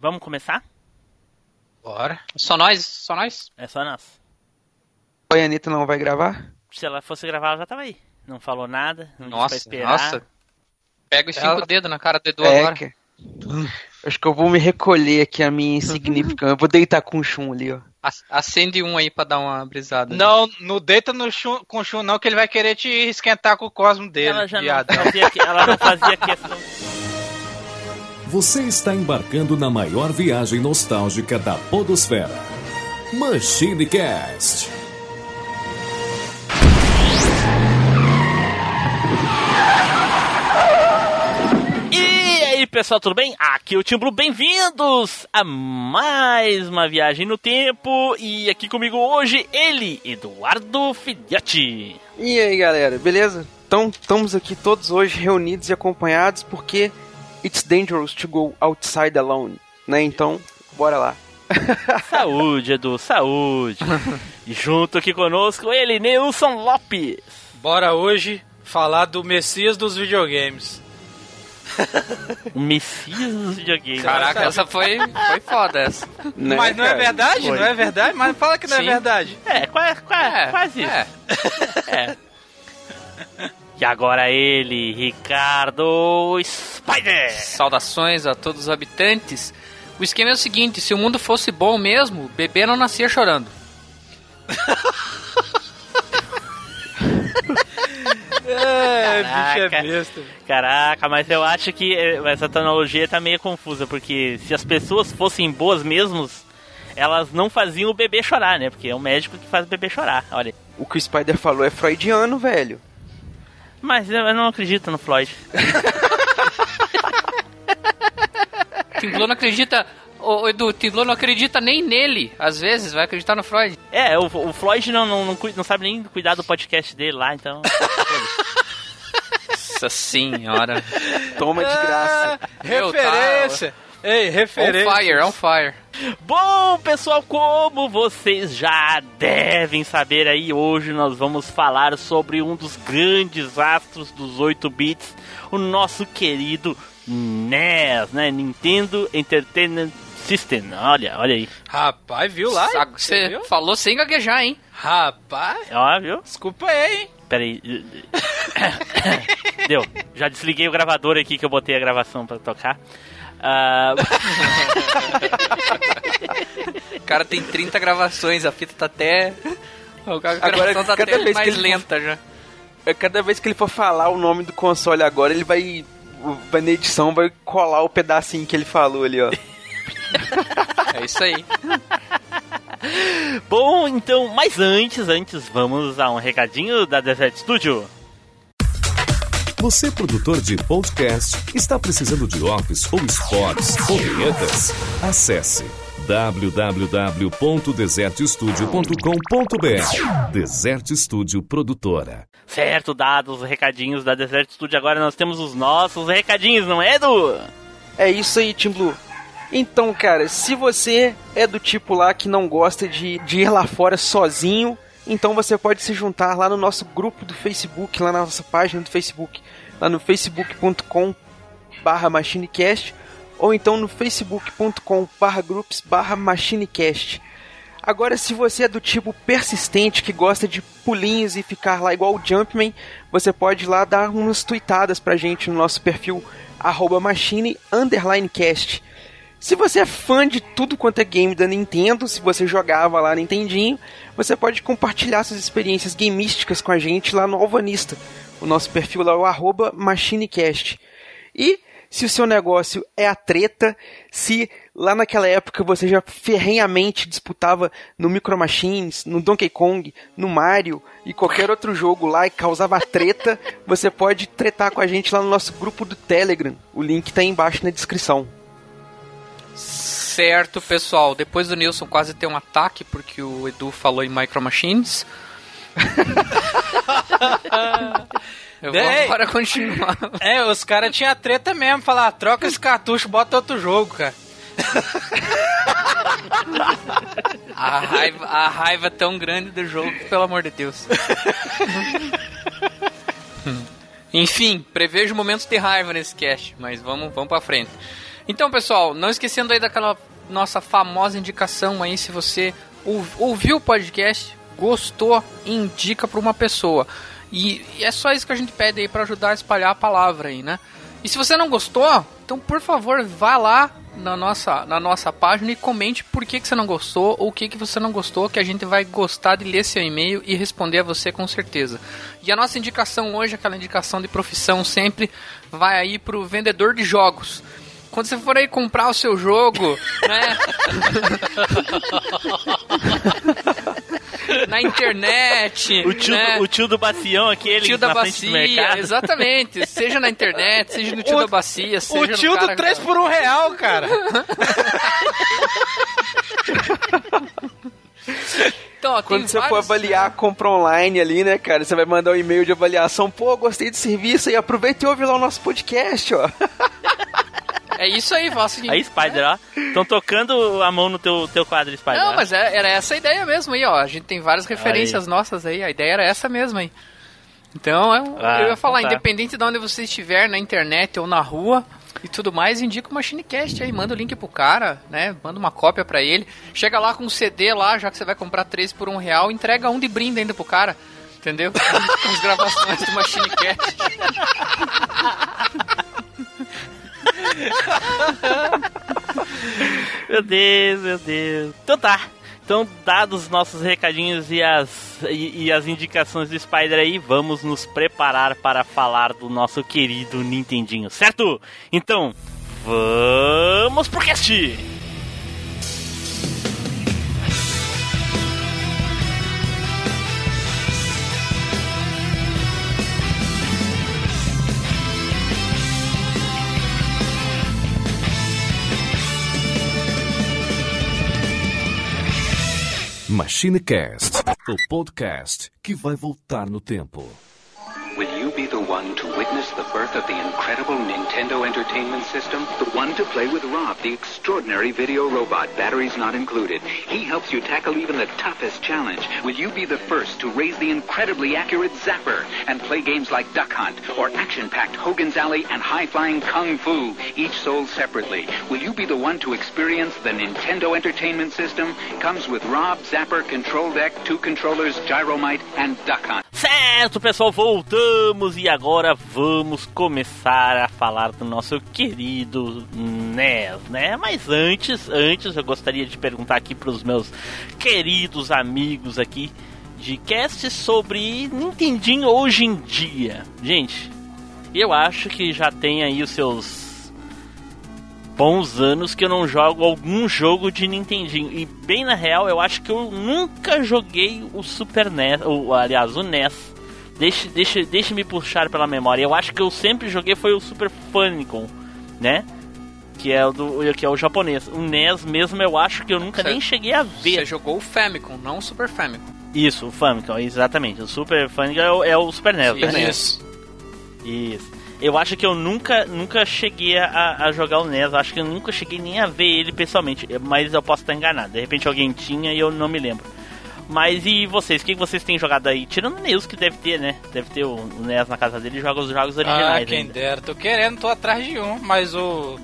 Vamos começar? Bora. Só nós? Só nós? É só nós. Oi, a Anitta não vai gravar? Se ela fosse gravar, ela já tava aí. Não falou nada, não Nossa, esperar. nossa. Pega os cinco Ela- dedos na cara do Edu é, agora. que... Acho que eu vou me recolher aqui a minha insignificância. Eu vou deitar com o chum ali, ó. Ac- Acende um aí pra dar uma brisada. Não, não deita no chum, com o chum não, que ele vai querer te esquentar com o cosmo dele, Ela já não fazia, ela não fazia questão. Você está embarcando na maior viagem nostálgica da Podosfera. Machine Cast. E aí, pessoal, tudo bem? Aqui é o Tim Blue, bem-vindos a mais uma viagem no tempo. E aqui comigo hoje, ele, Eduardo Filhote. E aí, galera, beleza? Então, estamos aqui todos hoje reunidos e acompanhados porque it's dangerous to go outside alone, né? Então, bora lá. Saúde, Edu, saúde. E junto aqui conosco, ele, Nilson Lopes. Bora hoje falar do Messias dos videogames. O Messias dos videogames. Caraca, essa foi, foi foda essa. Né, Mas não é cara? verdade? Foi. Não é verdade? Mas fala que não Sim. é verdade. É, quase, quase, É, quase isso. é. É. E agora ele, Ricardo Spider. Saudações a todos os habitantes. O esquema é o seguinte, se o mundo fosse bom mesmo, o bebê não nascia chorando. É, bicho é Caraca. besta. Caraca, mas eu acho que eh, essa analogia tá meio confusa, porque se as pessoas fossem boas mesmos, elas não faziam o bebê chorar, né? Porque é o médico que faz o bebê chorar, olha. O que o Spider falou é freudiano, velho. Mas eu não acredito no Floyd. Tim Blue não acredita... Ô, Edu, Tim Blue não acredita nem nele. Às vezes, vai acreditar no Freud. É, o, o Floyd não, não, não, não sabe nem cuidar do podcast dele lá, então. Nossa senhora. Toma de graça. Tá- Referência. Ei, On referência. fire, on fire. Bom, pessoal, como vocês já devem saber aí, hoje nós vamos falar sobre um dos grandes astros dos 8 bits, o nosso querido NES, né? Nintendo Entertainment System. Olha, olha aí. Rapaz, viu lá? Saco, Você viu? falou sem gaguejar, hein? Rapaz, Ó, viu? desculpa aí, hein? Pera aí. Deu. Já desliguei o gravador aqui que eu botei a gravação pra tocar. Ah, O cara tem 30 gravações, a fita tá até. A gravação Agora, tá cada até mais ele- lenta já. É, Cada vez que ele for falar o nome do console agora, ele vai. vai na edição, vai colar o pedacinho que ele falou ali, ó. É isso aí. bom, então, mas antes, antes, vamos a um recadinho da Desert Studio. Você, produtor de podcast, está precisando de office ou spots ou vinhetas? Acesse www.desertstudio.com.br Desert Studio Produtora. Certo, dados os recadinhos da Desert Studio, agora nós temos os nossos recadinhos, não é, Edu? É isso aí, Tim Blue. Então, cara, se você é do tipo lá que não gosta de, de ir lá fora sozinho, então você pode se juntar lá no nosso grupo do Facebook, lá na nossa página do Facebook, lá no facebook.com barra machinecast, ou então no facebook.com barra groups barra machinecast. Agora, se você é do tipo persistente que gosta de pulinhos e ficar lá igual o Jumpman, você pode lá dar umas tweetadas pra gente no nosso perfil arroba machine underline cast. Se você é fã de tudo quanto é game da Nintendo, se você jogava lá Nintendinho, você pode compartilhar suas experiências gamísticas com a gente lá no Alvanista. O nosso perfil lá é o machinecast. E se o seu negócio é a treta, se lá naquela época você já ferrenhamente disputava no Micro Machines, no Donkey Kong, no Mario e qualquer outro jogo lá e causava treta, você pode tretar com a gente lá no nosso grupo do Telegram. O link tá aí embaixo na descrição. Certo, pessoal. Depois do Nilson quase ter um ataque porque o Edu falou em Micro Machines. Eu vou Ei. agora continuar. É, os caras tinham treta mesmo, falar, troca esse cartucho, bota outro jogo, cara. A raiva, a raiva tão grande do jogo, pelo amor de Deus. Enfim, prevejo momentos de raiva nesse cast, mas vamos, vamos pra frente. Então, pessoal, não esquecendo aí daquela nossa famosa indicação aí, se você ou- ouviu o podcast, gostou, indica para uma pessoa. E, e é só isso que a gente pede aí para ajudar a espalhar a palavra aí, né? E se você não gostou, então por favor, vá lá na nossa, na nossa página e comente por que, que você não gostou ou o que, que você não gostou, que a gente vai gostar de ler seu e-mail e responder a você com certeza. E a nossa indicação hoje, aquela indicação de profissão sempre, vai aí pro vendedor de jogos. Quando você for aí comprar o seu jogo, né? Na internet, O tio, né? do, o tio do bacião, aquele tio da na frente do bacia, mercado. exatamente. Seja na internet, seja no tio O- da bacia, seja O no tio do cara 3 que- por 1 real, cara. Então, ó, Quando você for vários- avaliar a compra online ali, né, cara? Você vai mandar um e-mail de avaliação. Pô, gostei do serviço aí. Aproveita e ouve lá o nosso podcast, ó. É isso aí, faço Aí, Spider, ó. Estão tocando a mão no teu, teu quadro, Spider. Não, mas é- era essa a ideia mesmo aí, ó. A gente tem várias referências nossas aí, a ideia era essa mesmo aí. Então, eu, Ah, eu ia falar, então tá. independente de onde você estiver, na internet ou na rua e tudo mais, indica o MachineCast aí, manda o link pro cara, né? Manda uma cópia pra ele. Chega lá com um CD lá, já que você vai comprar três por um real, entrega um de brinde ainda pro cara. Entendeu? Com as gravações do MachineCast. Meu Deus, meu Deus. Então tá. Então, dados os nossos recadinhos e as, e, e as indicações do Spider aí, vamos nos preparar para falar do nosso querido Nintendinho, certo? Então, vamos pro cast! MachineCast, o podcast que vai voltar no tempo. Will you be the one to witness the birth of the incredible Nintendo Entertainment System? The one to play with Rob, the extraordinary video robot, batteries not included. He helps you tackle even the toughest challenge. Will you be the first to raise the incredibly accurate Zapper and play games like Duck Hunt or action-packed Hogan's Alley and high-flying Kung Fu, each sold separately? Will you be the one to experience the Nintendo Entertainment System? Comes with Rob, Zapper, Control Deck, two controllers, Gyromite, and Duck Hunt. Certo, pessoal, voltamos e agora vamos começar a falar do nosso querido NES, né? Mas antes, antes eu gostaria de perguntar aqui para os meus queridos amigos aqui de cast sobre Nintendinho hoje em dia. Gente, eu acho que já tem aí os seus bons anos que eu não jogo algum jogo de Nintendinho. E bem na real, eu acho que eu nunca joguei o Super NES, ou aliás, o NES. Deixe, deixe, deixe me puxar pela memória. Eu acho que eu sempre joguei foi o Super Famicom, né? Que é o do, que é o japonês. O NES mesmo eu acho que eu nunca Certo. nem cheguei a ver. Você jogou o Famicom, não o Super Famicom. Isso, o Famicom, exatamente. O Super Famicom é o, é o Super NES. Né? Isso. Isso. Eu acho que eu nunca, nunca cheguei a, a jogar o NES. Acho que eu nunca cheguei nem a ver ele pessoalmente. Mas eu posso estar enganado. De repente alguém tinha e eu não me lembro. Mas e vocês? O que vocês têm jogado aí? Tirando o Neus que deve ter, né? Deve ter o NES na casa dele e joga os jogos Ah, originais. quem ainda. dera. Tô querendo, tô atrás de um, mas o.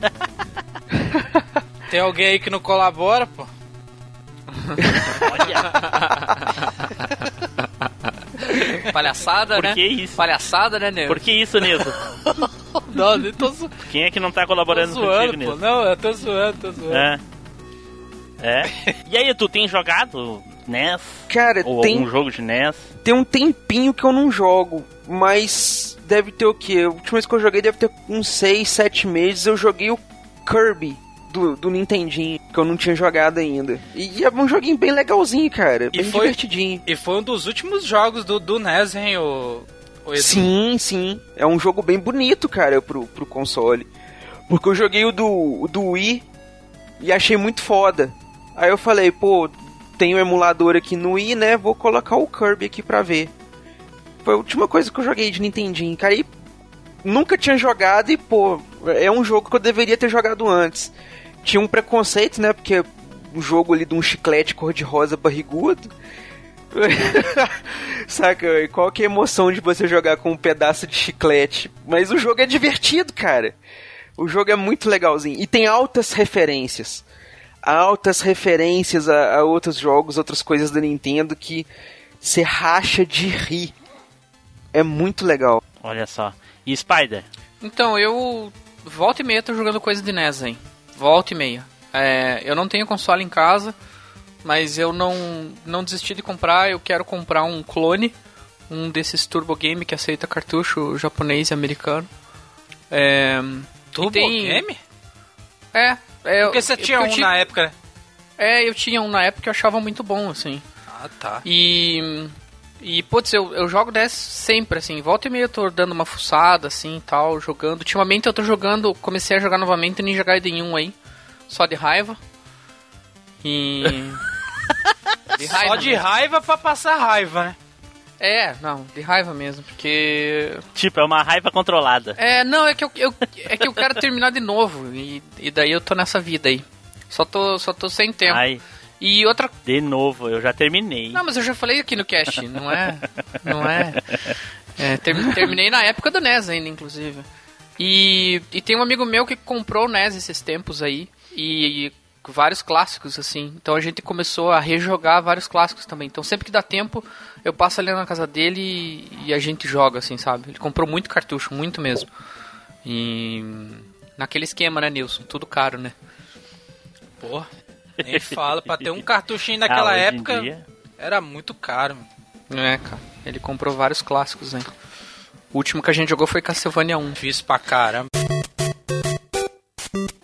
Tem alguém aí que não colabora, pô? Palhaçada, Por né? que isso? Palhaçada, né, Neo? Por que isso, Neso? Não, eu tô, zo- Quem é que não tá tô colaborando zoando, contigo, pô. Neso? Não, eu tô zoando, tô zoando. É. É. E aí, tu tem jogado NES? Cara, Ou tem, algum jogo de NES? tem um tempinho que eu não jogo, mas deve ter o quê? A última vez que eu joguei deve ter uns 6, 7 meses. Eu joguei o Kirby do, do Nintendinho, que eu não tinha jogado ainda. E é um joguinho bem legalzinho, cara. E Bem foi- divertidinho. E foi um dos últimos jogos do, do NES, hein, o. o? Sim, sim. É um jogo bem bonito, cara, pro, pro console. Porque eu joguei o do, o do Wii e achei muito foda. Aí eu falei, pô, tem um emulador aqui no Wii, né? Vou colocar o Kirby aqui pra ver. Foi a última coisa que eu joguei de Nintendinho, cara. E nunca tinha jogado e, pô, é um jogo que eu deveria ter jogado antes. Tinha um preconceito, né? Porque um jogo ali de um chiclete cor-de-rosa barrigudo. Saca? Qual que é a emoção de você jogar com um pedaço de chiclete? Mas o jogo é divertido, cara. O jogo é muito legalzinho. E tem altas referências. Altas referências a, a outros jogos, outras coisas da Nintendo que você racha de rir. É muito legal. Olha só. E Spider? Então, eu volta e meia tô jogando coisa de NES, hein? Volta e meia. É, eu não tenho console em casa, mas eu não, não desisti de comprar. Eu quero comprar um clone, um desses Turbo Game que aceita cartucho japonês e americano. É, Turbo tem- Game? é, é Porque você eu- tinha eu um tive- na época, né? É, eu tinha um na época que eu achava muito bom, assim. Ah, tá. E. E, putz, eu, eu jogo 10 sempre, assim. Volta e meia eu tô dando uma fuçada, assim e tal, jogando. Ultimamente eu tô jogando. Comecei a jogar novamente Ninja Gaiden 1 aí. Só de raiva. E. de Só de mesmo. raiva pra passar raiva, né? É, não, de raiva mesmo, porque. Tipo, é uma raiva controlada. É, não, é que eu, eu- é que eu quero terminar de novo. E, e daí eu tô nessa vida aí. Só tô, só tô sem tempo. Ai, E outra de novo, eu já terminei. Não, mas eu já falei aqui no cast, não é? Não é? É, ter- terminei na época do NES ainda, inclusive. E, e tem um amigo meu que comprou o NES esses tempos aí. E, e vários clássicos, assim. Então a gente começou a rejogar vários clássicos também. Então sempre que dá tempo, eu passo ali na casa dele e, e a gente joga, assim, sabe? Ele comprou muito cartucho, muito mesmo. E. Naquele esquema, né, Nilson? Tudo caro, né? Pô, nem fala. Pra ter um cartuchinho naquela Ah, época, dia- era muito caro. mano. É, cara. Ele comprou vários clássicos, hein? O último que a gente jogou foi Castlevania 1. Difícil pra caramba.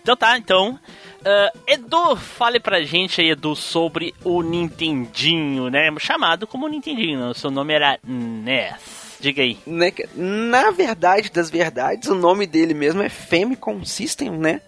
Então tá, então. Ah, Edu, fale pra gente aí, Edu, sobre o Nintendinho, né? Chamado como Nintendinho, né? seu nome era NES. Diga aí. Né, Na verdade das verdades, o nome dele mesmo é Famicom System, né?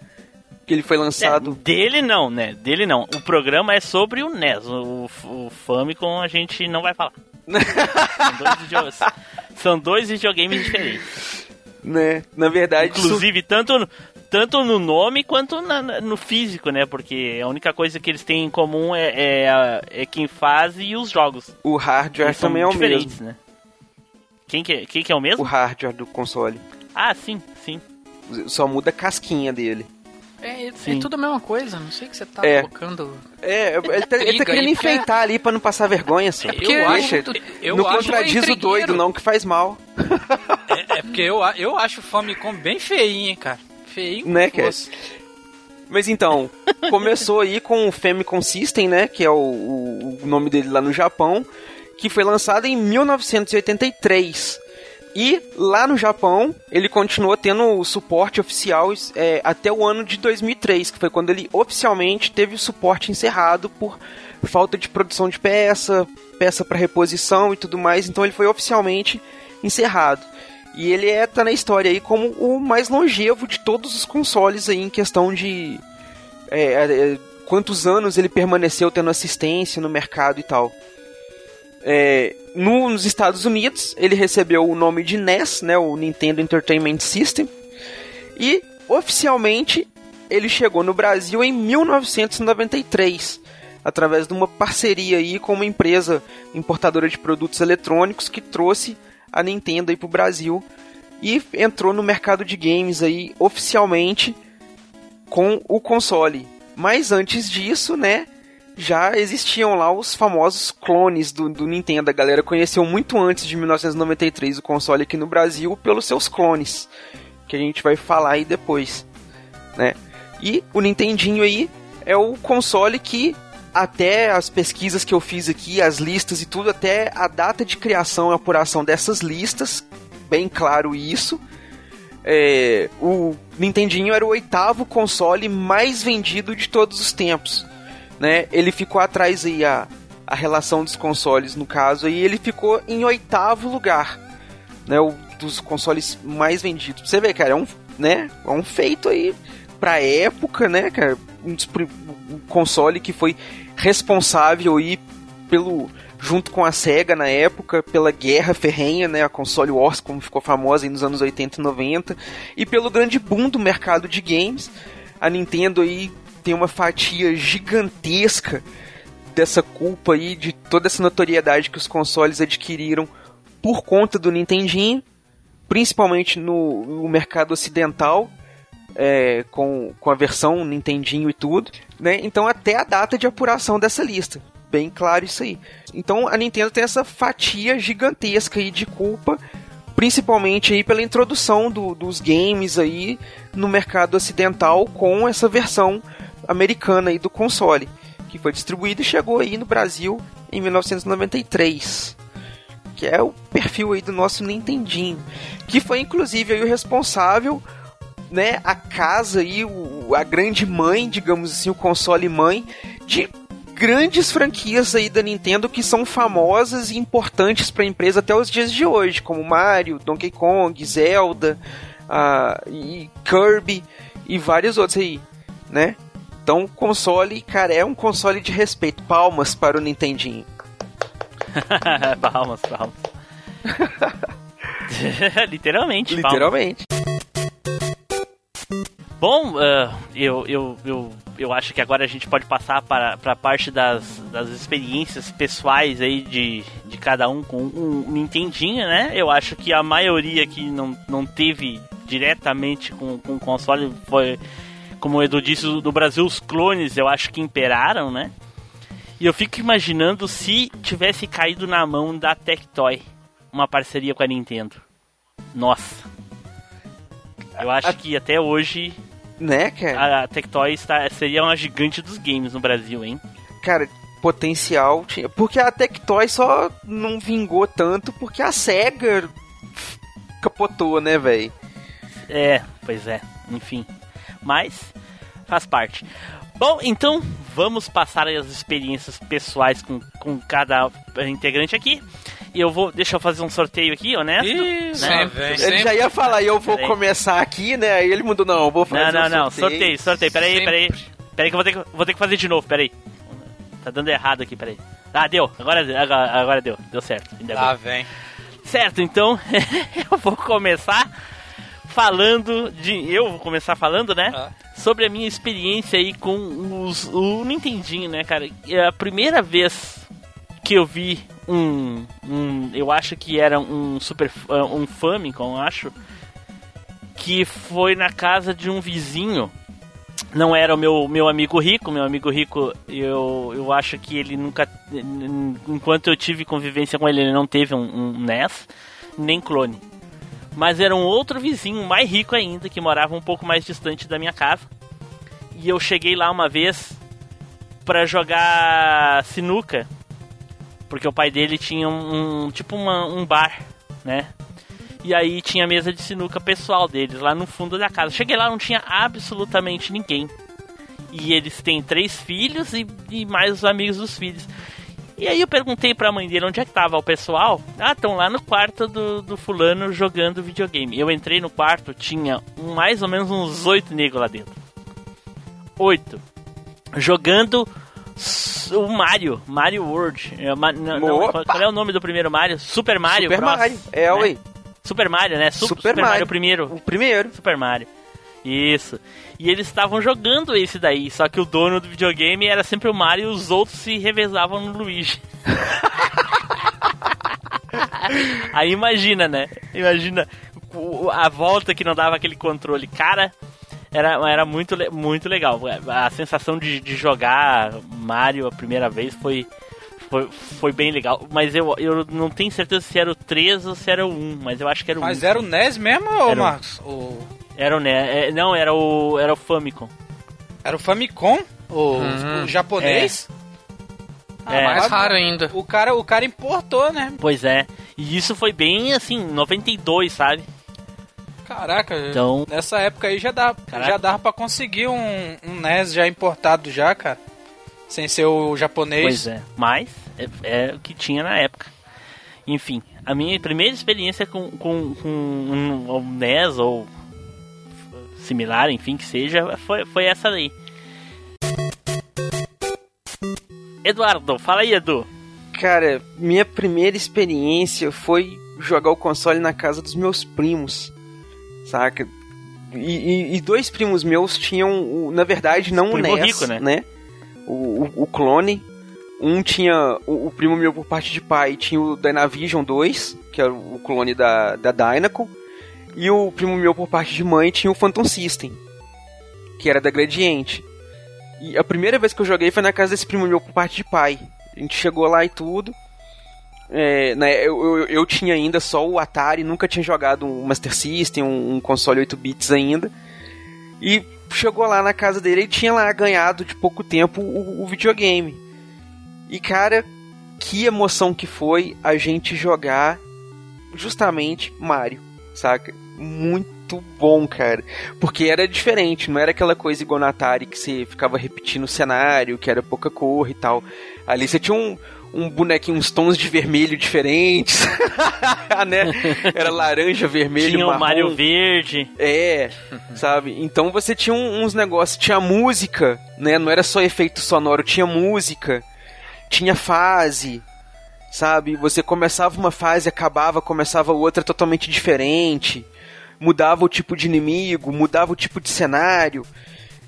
Que ele foi É, lançado. dele não, né? Dele não. O programa é sobre o NES. O, o Famicom a gente não vai falar. São dois, São dois videogames diferentes. né? Na verdade, isso- Inclusive, tanto, no- tanto no nome quanto na- no físico, né? Porque a única coisa que eles têm em comum é, é, a- é quem faz e os jogos. o hardware Eles são também é o diferentes, mesmo. né? Quem que, é- quem que é o O mesmo? hardware do console. Ah, sim, sim. Só muda a casquinha dele. É, é Sim. tudo a mesma coisa, não sei o que você tá É. colocando. É, ele tá, ele tá querendo enfeitar ali pra não passar vergonha, só. porque eu acho, eu não acho contradiz o doido, não, que faz mal. É, é porque eu, eu acho o Famicom bem feinho, hein, cara. Feio. Né, cara? Mas então, começou aí com o Famicom System, né? Que é o, o- o nome dele lá no Japão, que foi lançado em 1983. E lá no Japão, ele continuou tendo o suporte oficial é, até o ano de 2003, que foi quando ele oficialmente teve o suporte encerrado por falta de produção de peça, peça para reposição e tudo mais. Então ele foi oficialmente encerrado. E ele é, tá na história aí como o mais longevo de todos os consoles aí em questão de é, é, quantos anos ele permaneceu tendo assistência no mercado e tal. É, no- nos Estados Unidos, ele recebeu o nome de NES, né, o Nintendo Entertainment System, e oficialmente ele chegou no Brasil em 1993, através de uma parceria aí com uma empresa importadora de produtos eletrônicos que trouxe a Nintendo aí pro Brasil e entrou no mercado de games aí oficialmente com o console. Mas antes disso, né, já existiam lá os famosos clones do, do Nintendo. A galera conheceu muito antes de 1993 o console aqui no Brasil pelos seus clones, que a gente vai falar aí depois, né? E o Nintendinho aí é o console que até as pesquisas que eu fiz aqui, as listas e tudo, até a data de criação e apuração dessas listas, bem claro isso. É, o Nintendinho era o oitavo console mais vendido de todos os tempos. Né? Ele ficou atrás aí a, a relação dos consoles, no caso, e ele ficou em oitavo lugar. Né? O dos consoles mais vendidos. Você vê, cara, é um, né? é um feito aí pra época, né, cara? Um um console que foi responsável aí pelo junto com a Sega na época pela guerra ferrenha, né, a console wars como ficou famosa aí nos anos 80 e 90 e pelo grande boom do mercado de games. A Nintendo aí tem uma fatia gigantesca dessa culpa aí de toda essa notoriedade que os consoles adquiriram por conta do Nintendinho, principalmente no, no mercado ocidental, é, com, com a versão Nintendinho e tudo, né? Então até a data de apuração dessa lista. Bem claro isso aí. Então a Nintendo tem essa fatia gigantesca aí de culpa, principalmente aí pela introdução do, dos games aí no mercado ocidental com essa versão americana aí do console, que foi distribuído e chegou aí no Brasil em 1993 que é o perfil aí do nosso Nintendinho, que foi inclusive aí o responsável, né, a casa aí, o, a grande mãe, digamos assim, o console mãe de grandes franquias aí da Nintendo que são famosas e importantes para a empresa até os dias de hoje, como Mario, Donkey Kong, Zelda, uh, e Kirby e vários outros aí, né? Então, console, cara, é um console de respeito. Palmas para o Nintendinho. palmas, palmas. Literalmente, Literalmente. Bom, uh, eu, eu, eu, eu acho que agora a gente pode passar para, para a parte das, das experiências pessoais aí de, de cada um com um Nintendinho, né? Eu acho que a maioria que não, não teve diretamente com, com o console foi, como o Edu disse, do Brasil, os clones eu acho que imperaram, né? E eu fico imaginando se tivesse caído na mão da Tectoy uma parceria com a Nintendo. Nossa. Eu acho que até hoje. Né, cara? A Tectoy está, seria uma gigante dos games no Brasil, hein? Cara, potencial tinha. Porque a Tectoy só não vingou tanto porque a SEGA capotou, né, velho? É, pois é. Enfim. Mas faz parte. Bom, então vamos passar as experiências pessoais com, com cada integrante aqui. E eu vou. Deixa eu fazer um sorteio aqui, honesto. Isso, né? Ele já ia falar, e eu vou Peraí. começar aqui, né? Aí ele mudou, não, eu vou fazer Não, não, um não. Sorteio, sorteio. Peraí, Sempre. peraí. Peraí que eu vou ter que, vou ter que fazer de novo, peraí. Tá dando errado aqui, peraí. Ah, deu. Agora, agora, agora deu. Deu certo. Ainda Lá vem. Certo, então eu vou começar falando de. Eu vou começar falando, né? Ah. Sobre a minha experiência aí com os, o Nintendinho, né, cara? É a primeira vez que eu vi um. um eu acho que era um Super. uh, um Famicom, eu acho. Que foi na casa de um vizinho. Não era o meu, meu amigo rico, meu amigo rico, eu, eu acho que ele nunca. Enquanto eu tive convivência com ele, ele não teve um, um NES, nem clone. Mas era um outro vizinho, mais rico ainda, que morava um pouco mais distante da minha casa. E eu cheguei lá uma vez pra jogar sinuca, porque o pai dele tinha um, tipo uma- um bar, né? E aí tinha a mesa de sinuca pessoal deles lá no fundo da casa. Cheguei lá, não tinha absolutamente ninguém. E eles têm três filhos e, e mais os amigos dos filhos. E aí eu perguntei pra mãe dele onde é que tava o pessoal. Ah, estão lá no quarto do, do fulano jogando videogame. Eu entrei no quarto, tinha mais ou menos uns oito negros lá dentro. Oito. Jogando o Mario, Mario World. É, ma- não, qual, é o nome do primeiro Mario? Super Mario Super Bros. Mario. É, né? ué. Super Mario, né? Su- Super Super, Mario. Mario. primeiro. O primeiro. Super Mario. Isso. E eles estavam jogando esse daí, só que o dono do videogame era sempre o Mario e os outros se revezavam no Luigi. Aí imagina, né? Imagina a volta que não dava aquele controle. Cara, era, era muito, muito legal. A sensação de, de jogar Mario a primeira vez foi, foi, foi bem legal. Mas eu, eu não tenho certeza se era o 3 ou se era o 1, mas eu acho que era o 1. Mas era o NES mesmo, ô Era o- Marcos? O... Era o né? Não, era o era o Famicom. Era o Famicom? O, Uhum. o japonês? É. Mais mas raro ainda. O cara, o cara importou, né? Pois é. E isso foi bem assim, 92, sabe? Caraca, Então- nessa época aí já dá, Caraca. já dava pra conseguir um, um NES já importado já, cara. Sem ser o japonês. Pois é. Mas é, é o que tinha na época. Enfim, a minha primeira experiência com, com, com um, um NES ou similar, enfim, que seja, foi, foi essa daí. Eduardo, fala aí, Edu. Cara, minha primeira experiência foi jogar o console na casa dos meus primos, saca? E, e- e dois primos meus tinham, o- na verdade, não o Primo NES, rico, né? O, o, clone. Um tinha, o, o primo meu por parte de pai tinha o Dynavision 2, que era o clone da, da Dynacon. E o primo meu por parte de mãe tinha o Phantom System, que era da Gradiente. E a primeira vez que eu joguei foi na casa desse primo meu por parte de pai. A gente chegou lá e tudo. É, né, eu, eu, eu, tinha ainda só o Atari, nunca tinha jogado um Master System, um, um console 8 bits ainda. E chegou lá na casa dele e tinha lá ganhado de pouco tempo o, o videogame. E cara, que emoção que foi a gente jogar justamente Mario, saca? Muito bom, cara. Porque era diferente, não era aquela coisa igual na Atari que você ficava repetindo o cenário, que era pouca cor e tal. Ali você tinha um, um bonequinho, uns tons de vermelho diferentes, né? Era laranja, vermelho, Tinha marrom. o Mario Verde. É, sabe? Então você tinha uns negócios, tinha música, né? Não era só efeito sonoro, tinha música, tinha fase, sabe? Você começava uma fase, acabava, começava outra totalmente diferente. Mudava o tipo de inimigo, mudava o tipo de cenário.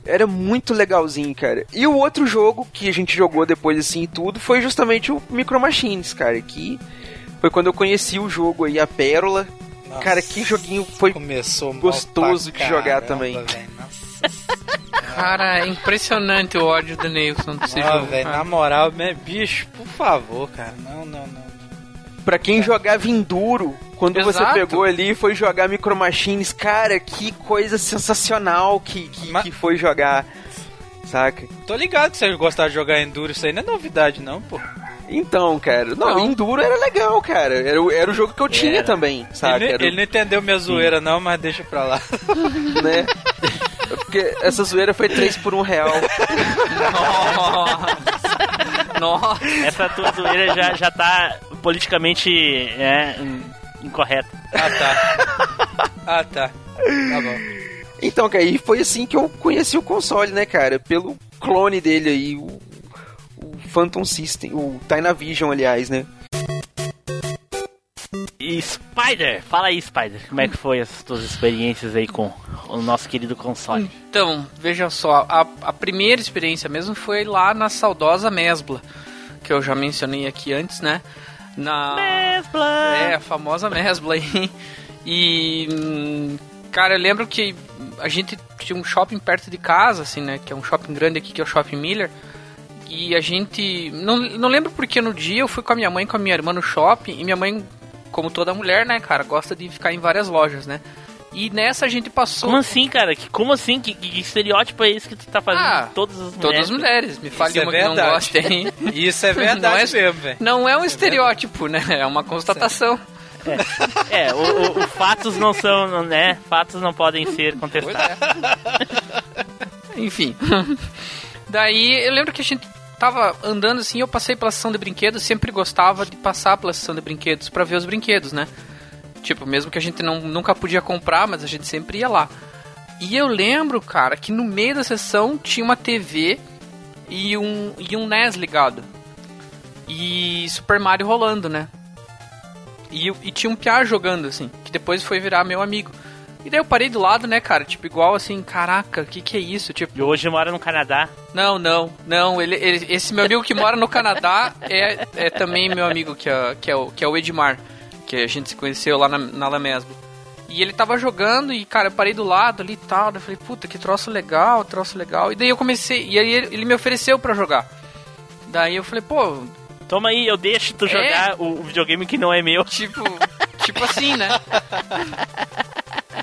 Era muito legalzinho, cara. E o outro jogo que a gente jogou depois assim e tudo foi justamente o Micro Machines, cara, que foi quando eu conheci o jogo aí, a Pérola. Nossa, Cara, que joguinho foi começou gostoso pra de jogar caramba, também. velho. Nossa Cara, é impressionante o ódio do Neilson desse Ah, jogo. velho, cara. na moral, né, bicho, por favor, cara. Não, não, não. Pra quem jogava Enduro, quando você Exato. pegou ali e foi jogar Micro Machines, cara, que coisa sensacional que, que, Ma- que foi jogar. Saca? Tô ligado que você gostava de jogar Enduro, isso aí não é novidade, não, pô. Então, cara, não, Não. Enduro era legal, cara. Era, o- era o jogo que eu tinha Era. também, saca? ele, o- ele não entendeu minha zoeira, não, mas deixa pra lá. né? Porque essa zoeira foi 3 por 1 real. Nossa. Nossa. Essa tua zoeira já, já tá politicamente é, incorreta. Ah, tá. Ah, tá. Tá bom. Então, cara, e foi assim que eu conheci o console, né, cara? Pelo clone dele aí, o, o Phantom System, o Dynavision, aliás, né? E Spider, fala aí, Spider, como é que foi as tuas experiências aí com o nosso querido console? Então, veja só, a, a primeira experiência mesmo foi lá na saudosa Mesbla, que eu já mencionei aqui antes, né? Na... Mesbla! É, a famosa Mesbla aí. E, hum, cara, eu lembro que a gente tinha um shopping perto de casa, assim, né? Que é um shopping grande aqui, que é o Shopping Miller. E a gente. Não, não lembro porque no dia eu fui com a minha mãe e com a minha irmã no shopping. E minha mãe, como toda mulher, né, cara, gosta de ficar em várias lojas, né? E nessa a gente passou. Como assim, cara? Que, como assim? Que, que estereótipo é esse que tu tá fazendo Ah, todas as mulheres? Todas as mulheres. Me fale Isso é uma que não verdade. goste aí. Isso é Não é- verdade mesmo, velho. Não é um estereótipo, né? É uma constatação. É, o, o- o fatos não são, né? Fatos não podem ser contestados. é. Enfim. Daí eu lembro que a gente tava andando assim, eu passei pela sessão de brinquedos, sempre gostava de passar pela sessão de brinquedos pra ver os brinquedos, né? Tipo, mesmo que a gente não, nunca podia comprar, mas a gente sempre ia lá. E eu lembro, cara, que no meio da sessão tinha uma TV e um, e um NES ligado. E Super Mario rolando, né? E, e tinha um piá jogando, assim, que depois foi virar meu amigo. E daí eu parei do lado, né, cara? Tipo, igual assim, caraca, o que que é isso? Tipo, E hoje mora no Canadá. não, não, não. Ele, ele- esse meu amigo que mora no Canadá é, é também meu amigo, que é, que, é o, que é o Edmar, que a gente se conheceu lá na, na Lamesbo. E ele tava jogando e, cara, eu parei do lado ali e tal. Eu falei, puta, que troço legal, troço legal. E daí eu comecei, e aí ele, ele me ofereceu pra jogar. Daí eu falei, pô, Toma aí, eu deixo tu É. jogar o, o videogame que não é meu. tipo, tipo assim, né?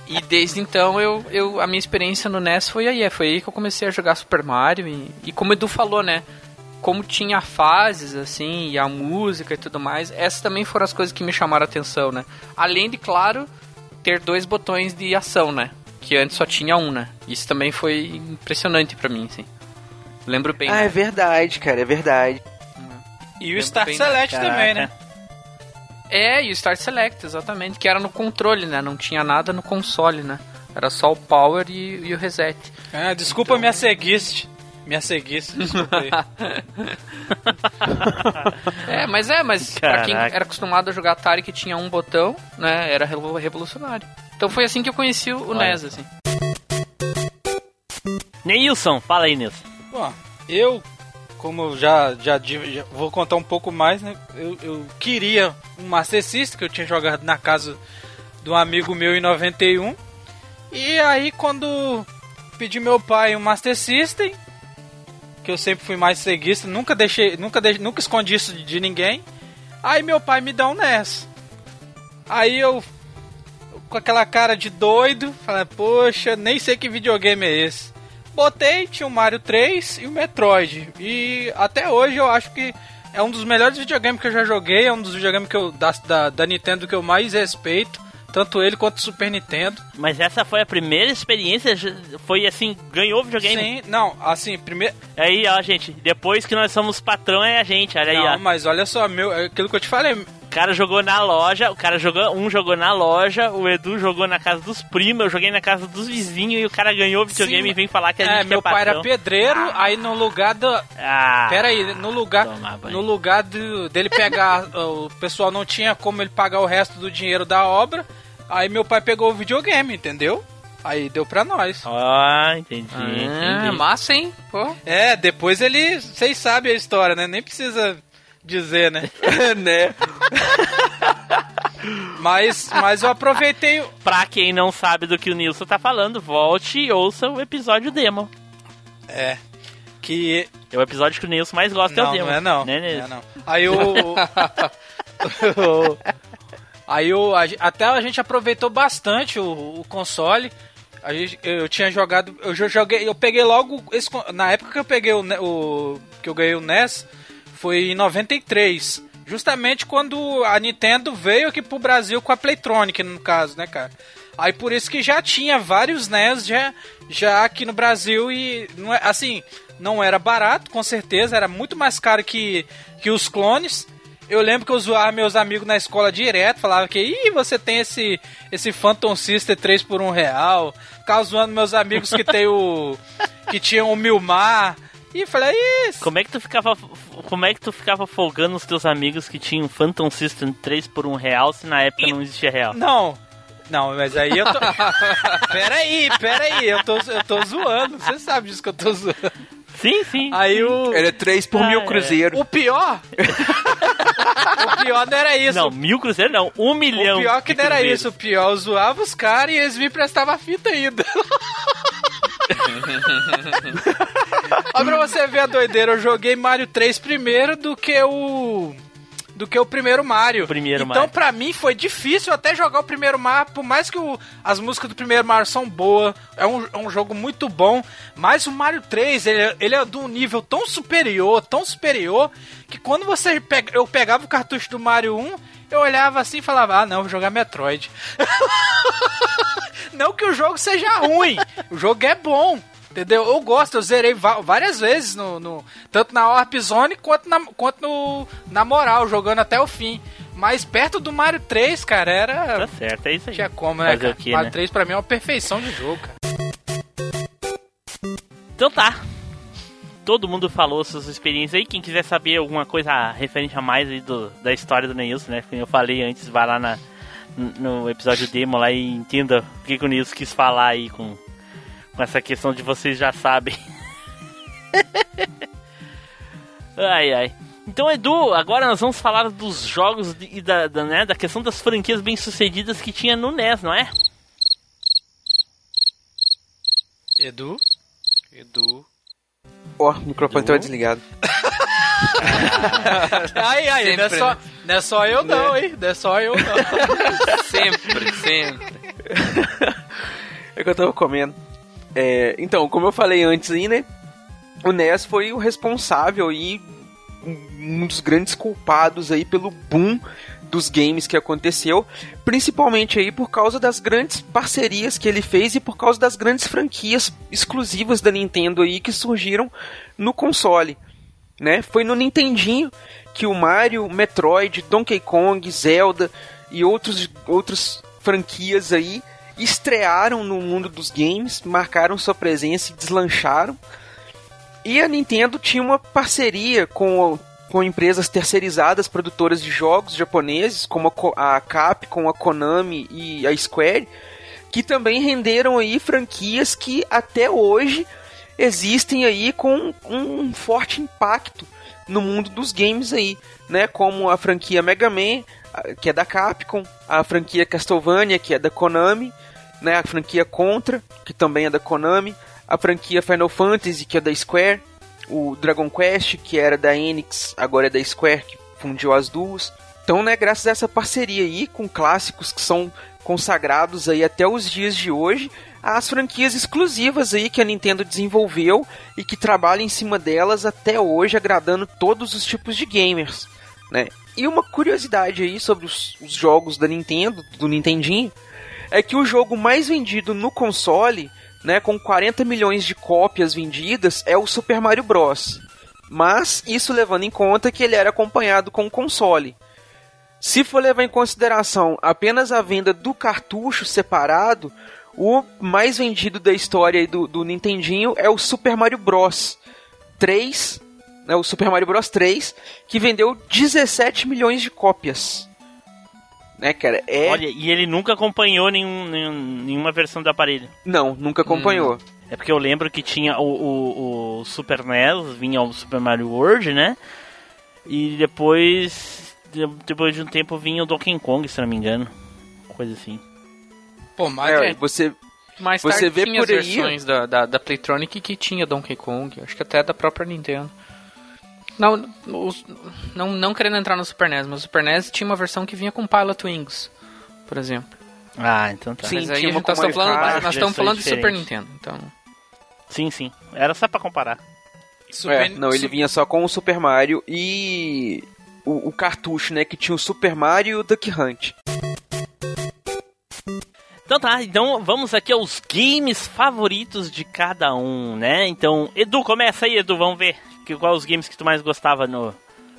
E desde então eu, eu a minha experiência no NES foi aí, foi aí que eu comecei a jogar Super Mario e, e como o Edu falou, né? Como tinha fases assim, e a música e tudo mais, essas também foram as coisas que me chamaram a atenção, né? Além de, claro, ter dois botões de ação, né? Que antes só tinha um, né? Isso também foi impressionante pra mim, assim. Lembro bem. Ah, né? é verdade, cara, é verdade. E o Lembro Star bem, Select Caraca. também, né? É, e o Start Select, exatamente, que era no controle, né? Não tinha nada no console, né? Era só o power e, e o reset. Ah, desculpa minha ceguiste. Minha ceguiste, desculpa aí. É, mas é, mas pra quem Caraca. era acostumado a jogar Atari que tinha um botão, né? Era revol- revolucionário. Então foi assim que eu conheci o Olha NES, assim. Neilson, fala aí, Nilson. Bom, eu, como eu já, já, já vou contar um pouco mais, né? Eu, eu queria um Master System que eu tinha jogado na casa de um amigo meu em 91. E aí quando pedi meu pai um Master System, que eu sempre fui mais ceguista, nunca deixei, nunca deixei, nunca escondi isso de ninguém. Aí meu pai me dá um NES. Aí eu com aquela cara de doido, falei, poxa, nem sei que videogame é esse. Botei, tinha o Mario 3 e o Metroid. E até hoje eu acho que é um dos melhores videogames que eu já joguei, é um dos videogames que eu, da, da, da Nintendo que eu mais respeito. Tanto ele quanto o Super Nintendo. Mas essa foi a primeira experiência? Foi assim, ganhou videogame? Sim, não, assim, primeiro. Aí, ó, gente, depois que nós somos patrão é a gente, olha não, aí, ó. mas olha só, meu, é aquilo que eu te falei. O cara jogou na loja, o cara jogou, um jogou na loja, o Edu jogou na casa dos primos, eu joguei na casa dos vizinhos e o cara ganhou videogame Sim, e vem falar que a é, gente meu é pai era pedreiro, Ah. aí no lugar do. Ah, Pera aí, no lugar, no lugar do- dele pegar, o pessoal não tinha como ele pagar o resto do dinheiro da obra, aí meu pai pegou o videogame, entendeu? Aí deu pra nós. Ó, entendi, Ah, entendi. massa, hein? Pô. É, depois ele, vocês sabem a história, né? Nem precisa dizer, né? né? Mas, mas eu aproveitei. o- Pra quem não sabe do que o Nilson tá falando, volte e ouça o episódio demo. É. Que. É o episódio que o Nilson mais gosta é Não, o demo. não é não. Né, Não é não. Aí o. Aí o, a até a gente aproveitou bastante o, o console. A gente, eu tinha jogado, eu já joguei, eu peguei logo esse, na época que eu peguei o, o que eu ganhei o NES foi em 93, justamente quando a Nintendo veio aqui pro Brasil com a Playtronic no caso, né, cara? Aí por isso que já tinha vários NES já, já aqui no Brasil e não é, assim, não era barato, com certeza, era muito mais caro que, que os clones. Eu lembro que eu zoava meus amigos na escola direto, falava que Ih, você tem esse, esse Phantom System 3 por um real. Ficava zoando meus amigos que tem o. que tinham o Milmar. E falei, isso. Como é que tu ficava. Como é que tu ficava folgando os teus amigos que tinham Phantom System 3 por um real se na época não existia real? Não. Não, mas aí eu tô. peraí, peraí, eu tô, eu tô zoando. Você sabe disso que eu tô zoando. Sim, sim. Aí o. Era 3 por Ah, mil é. cruzeiro. O pior. o pior não era isso. Não, mil cruzeiros não, um milhão. O pior que não era cruzeiros. isso, o pior, eu zoava os caras e eles me prestavam a fita ainda. Olha pra você ver a doideira, eu joguei Mario 3 primeiro do que o. Do que o primeiro Mario. Primeiro então, Mario. pra mim, foi difícil até jogar o primeiro Mario, por mais que o- as músicas do primeiro Mario são boas, é um, é um jogo muito bom, mas o Mario 3, ele, é- ele é de um nível tão superior, tão superior, que quando você pega, eu pegava o cartucho do Mario 1, eu olhava assim e falava, ah não, vou jogar Metroid. não que o jogo seja ruim, o jogo é bom. Entendeu? Eu gosto, eu zerei várias vezes, no, no- tanto na Warp Zone quanto, na, quanto no, na moral, jogando até o fim. Mas perto do Mario 3, cara, era. Tá certo, é isso aí. Tinha como, né? Fazer o Mario né? 3 pra mim é uma perfeição de jogo, cara. Então tá. Todo mundo falou suas experiências aí. Quem quiser saber alguma coisa referente a mais aí do, da história do Neilson, né? Como eu falei antes, vai lá na, no episódio demo lá e entenda o que, que o Neilson quis falar aí com, com essa questão de vocês já sabem. ai ai. Então, Edu, agora nós vamos falar dos jogos e da, da, né, da questão das franquias bem sucedidas que tinha no NES, não é? Edu? Edu. Ó, o microfone Du? tava desligado. Aí, aí, não, é só, né? não é só eu não, hein? Não é só eu não. Sempre, sempre. É que eu tava comendo. É, então, como eu falei antes aí, né? O NES foi o responsável e um dos grandes culpados aí pelo boom dos games que aconteceu, principalmente aí por causa das grandes parcerias que ele fez e por causa das grandes franquias exclusivas da Nintendo aí que surgiram no console, né? Foi no Nintendinho que o Mario, Metroid, Donkey Kong, Zelda e outros outras franquias aí estrearam no mundo dos games, marcaram sua presença e deslancharam. E a Nintendo tinha uma parceria com, com empresas terceirizadas, produtoras de jogos japoneses, como a, Capcom, a Konami e a Square, que também renderam aí franquias que até hoje existem aí com um forte impacto no mundo dos games aí, né? Como a franquia Mega Man, que é da Capcom, a franquia Castlevania, que é da Konami, né? A franquia Contra, que também é da Konami, a franquia Final Fantasy, que é da Square, o Dragon Quest, que era da Enix, agora é da Square, que fundiu as duas. Então, né, graças a essa parceria aí com clássicos que são consagrados aí até os dias de hoje, as franquias exclusivas aí que a Nintendo desenvolveu e que trabalha em cima delas até hoje, agradando todos os tipos de gamers, né? E uma curiosidade aí sobre os, os jogos da Nintendo, do Nintendinho, é que o jogo mais vendido no console, né, com 40 milhões de cópias vendidas, é o Super Mario Bros. Mas isso levando em conta que ele era acompanhado com o console. Se for levar em consideração apenas a venda do cartucho separado, o mais vendido da história do, do Nintendinho é o Super Mario Bros. 3, né, o Super Mario Bros 3, que vendeu 17 milhões de cópias. Né, cara? É... Olha, e ele nunca acompanhou nenhum, nenhum, nenhuma versão do aparelho. Não, nunca acompanhou. Hum. É porque eu lembro que tinha o, o, o Super NES, vinha o Super Mario World, né? E depois depois de um tempo vinha o Donkey Kong, se não me engano. Coisa assim. Pô, mas é, você mais você tarde vê tinha por as versões da, da, da Playtronic que tinha Donkey Kong, acho que até da própria Nintendo. Não, os, não, não querendo entrar no Super NES, mas o Super NES tinha uma versão que vinha com Pilot Wings, por exemplo. Ah, então tá. Sim, mas aí uma tá falando, nós estamos falando de Super Nintendo, então. Sim, sim. Era só para comparar. Super, é, não, ele vinha só com o Super Mario e o, o cartucho, né? Que tinha o Super Mario e o Duck Hunt. Então tá, então vamos aqui aos games favoritos de cada um, né? Então, Edu, começa aí, Edu, vamos ver que, qual os games que tu mais gostava no,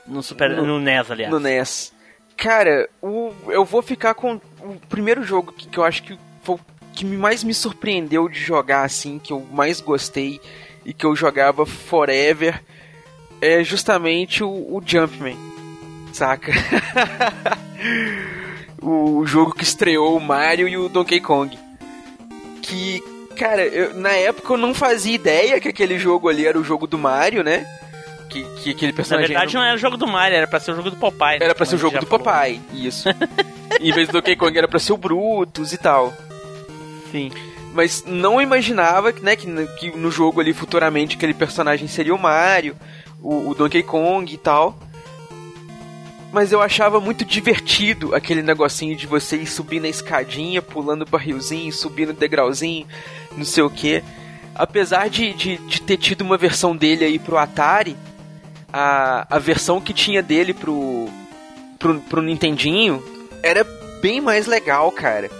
no Super no, no NES, aliás. No NES. Cara, o, eu vou ficar com o primeiro jogo que, que eu acho que foi que mais me surpreendeu de jogar assim, que eu mais gostei e que eu jogava forever, é justamente o, o Jumpman saca? o jogo que estreou o Mario e o Donkey Kong. Que, cara, eu, na época eu não fazia ideia que aquele jogo ali era o jogo do Mario, né? Que, que aquele personagem. Na verdade, era... não era o jogo do Mario, era pra ser o jogo do Popeye. Né? Era pra ser o jogo do falou. Popeye, isso. em vez do Donkey Kong era pra ser o Brutus e tal. Sim. Mas não imaginava né, que, que no jogo ali futuramente aquele personagem seria o Mario, o, o Donkey Kong e tal mas eu achava muito divertido aquele negocinho de você ir subindo a escadinha, pulando o barrilzinho, subindo o degrauzinho, não sei o que. Apesar de, de, de, ter tido uma versão dele aí pro Atari, a, a versão que tinha dele pro, pro, pro Nintendinho era bem mais legal, cara.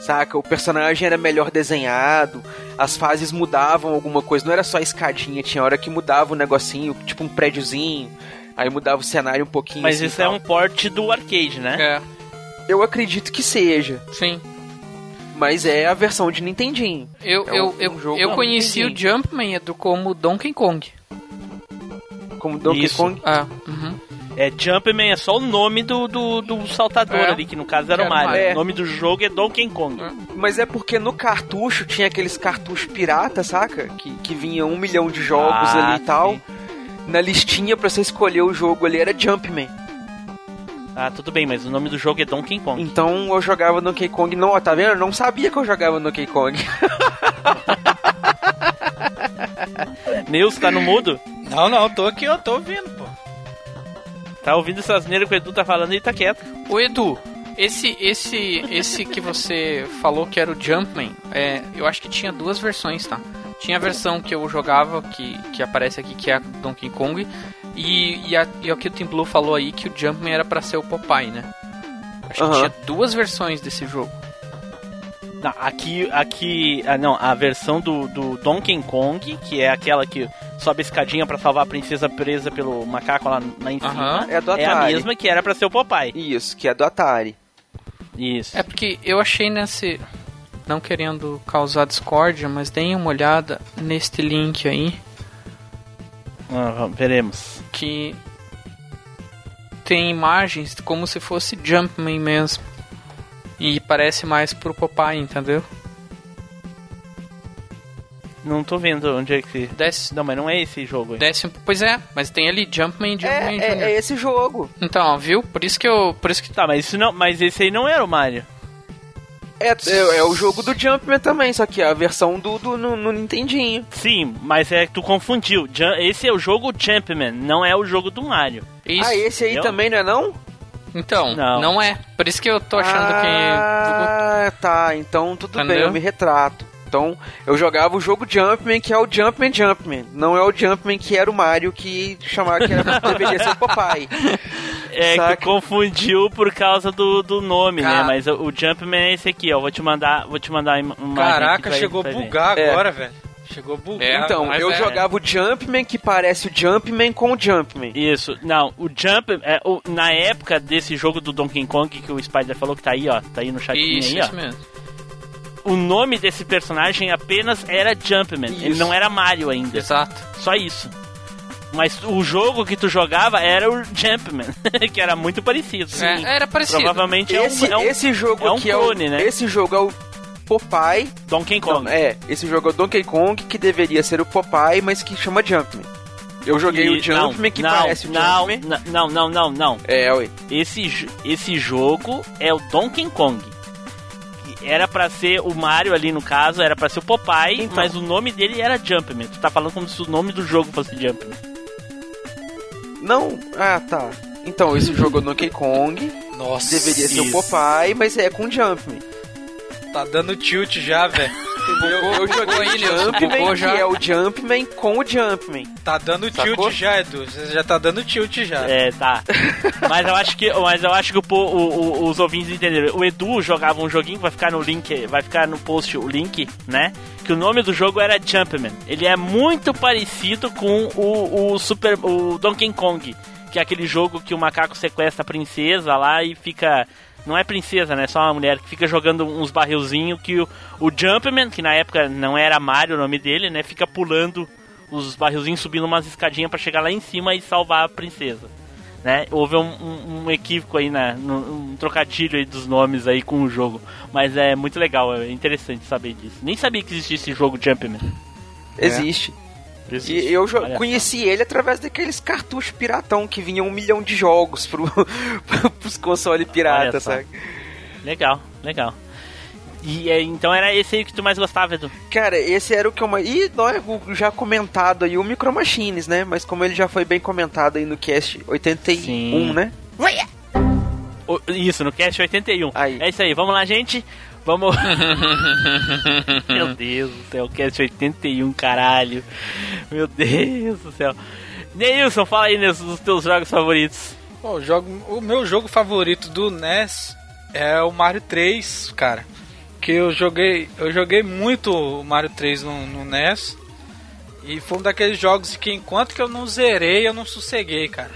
Saca? O personagem era melhor desenhado, as fases mudavam alguma coisa, não era só a escadinha, tinha hora que mudava o um negocinho, tipo um prédiozinho Aí mudava o cenário um pouquinho. Mas assim, isso é um port do arcade, né? É. Eu acredito que seja. Sim. Mas é a versão de Nintendinho. Eu, é eu, um eu, eu conheci o Jumpman do como Donkey Kong. Como Donkey Isso. Kong? Ah, uhum. É, Jumpman é só o nome do, do, do saltador é. ali, que no caso era o Mario. É. O nome do jogo é Donkey Kong. Mas é porque no cartucho tinha aqueles cartuchos pirata, saca? Que, que vinha um milhão de jogos ah, ali e tal. Sim na listinha pra você escolher o jogo ali era Jumpman. Ah, tudo bem, mas o nome do jogo é Donkey Kong. Então eu jogava Donkey Kong. Não, tá vendo? Eu não sabia que eu jogava Donkey Kong. Nils, tá no mudo? Não, não, tô aqui, eu tô ouvindo, pô. Tá ouvindo essas neiras que o Edu tá falando e tá quieto. Ô Edu, esse, esse, esse que você falou que era o Jumpman, é, eu acho que tinha duas versões, tá? Tinha a versão que eu jogava, que, que aparece aqui, que é a Donkey Kong. E, e, a, e o que o Tim Blue falou aí, que o Jumpman era para ser o Popeye, né? Acho uhum. que tinha duas versões desse jogo. Não, aqui, aqui, ah, não, a versão do, do Donkey Kong, que é aquela que sobe a escadinha para salvar a princesa presa pelo macaco lá, lá em cima, é, é, a mesma que era para ser o Popeye. Isso, que é do Atari. Isso. É porque eu achei nesse não querendo causar discórdia, mas deem uma olhada neste link aí. Ah, veremos. Que tem imagens como se fosse Jumpman mesmo. E parece mais pro Popeye, entendeu? Não tô vendo onde é que. Desce. Não, mas não é esse jogo aí. Desce. Pois é, mas tem ali Jumpman e Jumpman é, Jr. É, é esse jogo. Então, viu? Por isso que eu. Por isso que. Tá, mas isso não. Mas esse aí não era o Mario. É, é, é o jogo do Jumpman também, só que é a versão do, do no, no Nintendinho. Sim, mas é que tu confundiu. Esse é o jogo Jumpman, não é o jogo do Mario. Isso. Ah, esse aí Eu- também não é não? Então, Não. não. é. Por isso que eu tô achando Ah, tá. Então tudo bem, Entendeu? eu me retrato. Então, eu jogava o jogo Jumpman, que é o Jumpman Jumpman. Não é o Jumpman que era o Mario, que chamava que era, deveria ser o Popeye. É Saca? que confundiu por causa do, do nome, né? Mas o, Jumpman é esse aqui, ó. Vou te mandar, vou te mandar uma Caraca, chegou a bugar É. agora, velho. Chegou a bugar. É, então, eu é. jogava o Jumpman, que parece o Jumpman com o Jumpman. Isso, não, o Jump, é, o- na época desse jogo do Donkey Kong que o Spider falou que tá aí, ó, tá aí no chatinho Isso, aí, ó. isso mesmo. O nome desse personagem apenas era Jumpman, ele Isso. não era Mario ainda. Exato. Só isso. Mas o jogo que tu jogava era o Jumpman, que era muito parecido. É, era parecido. Provavelmente Esse, é um, é um esse jogo é um clone, é o, né? Esse jogo é o Popeye. Donkey Kong. Não, é, esse jogo é o Donkey Kong, que deveria ser o Popeye, mas que chama Jumpman. Eu joguei E- o Jumpman, que não, parece o não, Jumpman. Não, não, não, não. É, ué. Esse, esse jogo é o Donkey Kong. Era pra ser o Mario ali no caso, era pra ser o Popeye, Então. mas o nome dele era Jumpman. Tu tá falando como se o nome do jogo fosse Jumpman. Não, ah, tá. Então, esse jogo é o Donkey Kong, Nossa, deveria ser o Isso. Popeye, mas é com Jumpman. Tá dando tilt já, velho. Eu, eu joguei o Jumpman, que já. é o Jumpman com o Jumpman. Tá dando Sacou? tilt já, Edu. Você já tá dando tilt já. É, tá. mas eu acho que, mas eu acho que o o- o- os ouvintes entenderam. O Edu jogava um joguinho que vai ficar no link, vai ficar no post o link, né? Que o nome do jogo era Jumpman. Ele é muito parecido com o, o Super, o Donkey Kong, que é aquele jogo que o macaco sequestra a princesa lá e fica não é princesa, né? Só uma mulher que fica jogando uns barrilzinhos que o, o Jumpman, que na época não era Mario o nome dele, né? Fica pulando os barrilzinhos subindo umas escadinhas pra chegar lá em cima e salvar a princesa. Né? Houve um, um- um equívoco aí, na, no- um trocadilho aí dos nomes aí com o jogo. Mas é muito legal, é interessante saber disso. Nem sabia que existia esse jogo Jumpman. Existe. Existe. E eu Olha só. conheci ele através daqueles cartuchos piratão que vinham um milhão de jogos pro, pros consoles pirata, sabe? Legal, legal. E é, então era esse aí que tu mais gostava, Edu? Cara, esse era o que eu mais. E nós o já comentado aí o Micro Machines, né? Mas como ele já foi bem comentado aí no cast 81, Sim. né? O- isso, no Cast 81. Aí. É isso aí, vamos lá, gente. Vamos. Meu Deus do céu, Cast 81, caralho. Meu Deus do céu. Neilson, fala aí Nilson, dos teus jogos favoritos. Bom, o, jogo, o meu jogo favorito do NES é o Mario 3, cara. Que eu joguei, eu joguei muito o Mario 3 no, no NES. E foi um daqueles jogos que enquanto que eu não zerei, eu não sosseguei, cara.